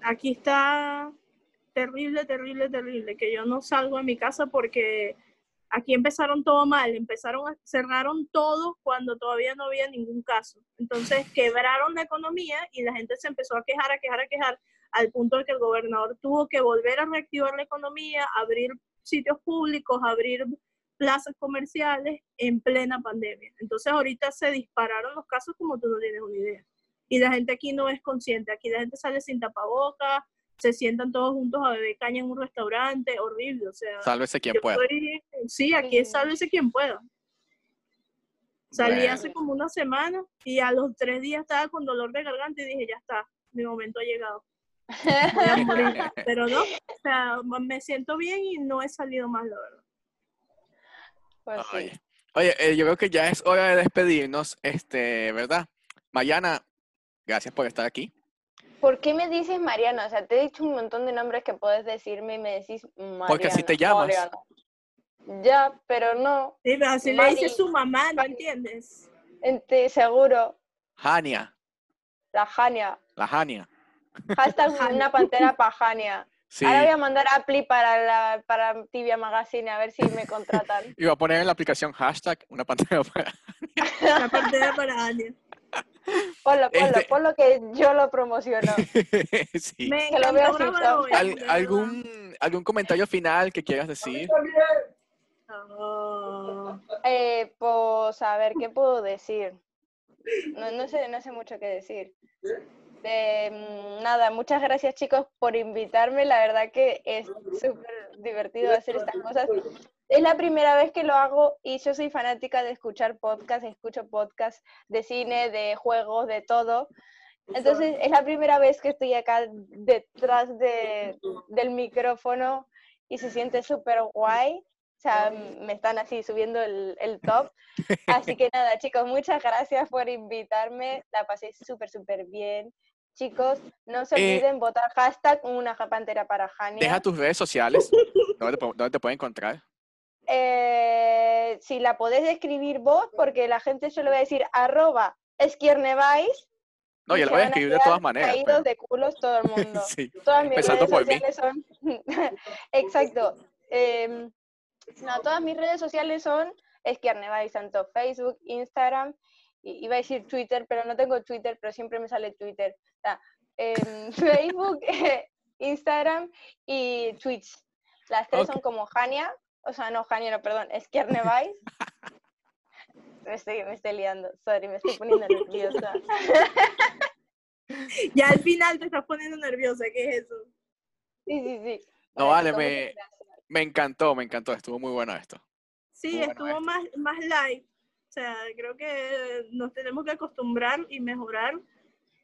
Aquí está terrible, terrible, terrible, que yo no salgo de mi casa porque aquí empezaron todo mal, empezaron a, cerraron todo cuando todavía no había ningún caso. Entonces quebraron la economía y la gente se empezó a quejar, a quejar, a quejar, al punto de que el gobernador tuvo que volver a reactivar la economía, abrir sitios públicos, abrir plazas comerciales en plena pandemia. Entonces ahorita se dispararon los casos como tú no tienes una idea. Y la gente aquí no es consciente. Aquí la gente sale sin tapabocas, se sientan todos juntos a beber caña en un restaurante, horrible. O sea, sálvese quien pueda. sí, aquí es sálvese quien pueda. Salí hace como una semana y a los tres días estaba con dolor de garganta y dije, ya está, mi momento ha llegado. Pero no, o sea, me siento bien y no he salido más, la verdad. Pues Oye, eh, yo creo que ya es hora de despedirnos, este, ¿verdad? Mariana, gracias por estar aquí. ¿Por qué me dices Mariana? O sea, te he dicho un montón de nombres que puedes decirme y me decís Mariana. Porque así te llamas. Ya, pero no. Sí, pero así le dice su mamá, ¿no entiendes? Ente, seguro. Jania. La Jania. La Jania. Hashtag una pantera para Ahora voy a mandar a Appli para, la, para Tibia Magazine a ver si me contratan. Y voy a poner en la aplicación hashtag una pantalla para Una pantalla para Ania. Ponlo, ponlo, este... ponlo que yo lo promociono. sí. Me que lo veo ¿Algún, ¿Algún comentario final que quieras decir? Oh. Eh, pues a ver, ¿qué puedo decir? No, no, sé, no sé mucho qué decir. Mm, nada, muchas gracias chicos por invitarme. La verdad que es súper divertido hacer estas cosas. Es la primera vez que lo hago y yo soy fanática de escuchar podcasts, escucho podcasts de cine, de juegos, de todo. Entonces es la primera vez que estoy acá detrás de, del micrófono y se siente súper guay. O sea, me están así subiendo el, el, top. Así que nada, chicos, muchas gracias por invitarme. La pasé súper, súper bien. Chicos, no se eh, olviden votar hashtag una pantera para Jania. Deja tus redes sociales. ¿Dónde te, te pueden encontrar? Eh, si la podés escribir vos, porque la gente solo va a decir arroba esquiernevais. No, yo lo voy a escribir de todas maneras. Caídos de culos todo el mundo. sí, todas mis redes sociales son. Exacto. Em, no, todas mis redes sociales son esquiernevais, tanto Facebook, Instagram iba a decir Twitter, pero no tengo Twitter, pero siempre me sale Twitter. en Facebook, Instagram y Twitch. Las tres son como Jania, o sea, no Jania, no, perdón, es Vice. me, estoy, me estoy liando, sorry, me estoy poniendo nerviosa. Ya al final te estás poniendo nerviosa, ¿qué es eso? Sí, sí, sí. No, vale, me, me encantó, me encantó, estuvo muy bueno esto. Sí, estuvo más, más live. O sea, creo que nos tenemos que acostumbrar y mejorar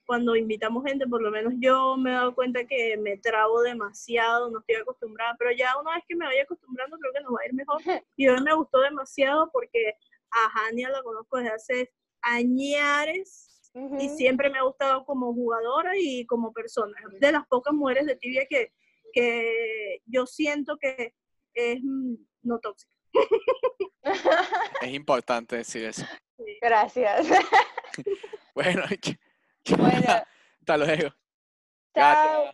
cuando invitamos gente, por lo menos yo me he dado cuenta que me trabo demasiado, no estoy acostumbrada, pero ya una vez que me vaya acostumbrando creo que nos va a ir mejor. Y hoy me gustó demasiado porque a Jania la conozco desde hace añares y siempre me ha gustado como jugadora y como persona. De las pocas mujeres de tibia que, que yo siento que es mm, no tóxica. Es importante decir eso. Gracias. bueno, bueno. hasta luego. Chao.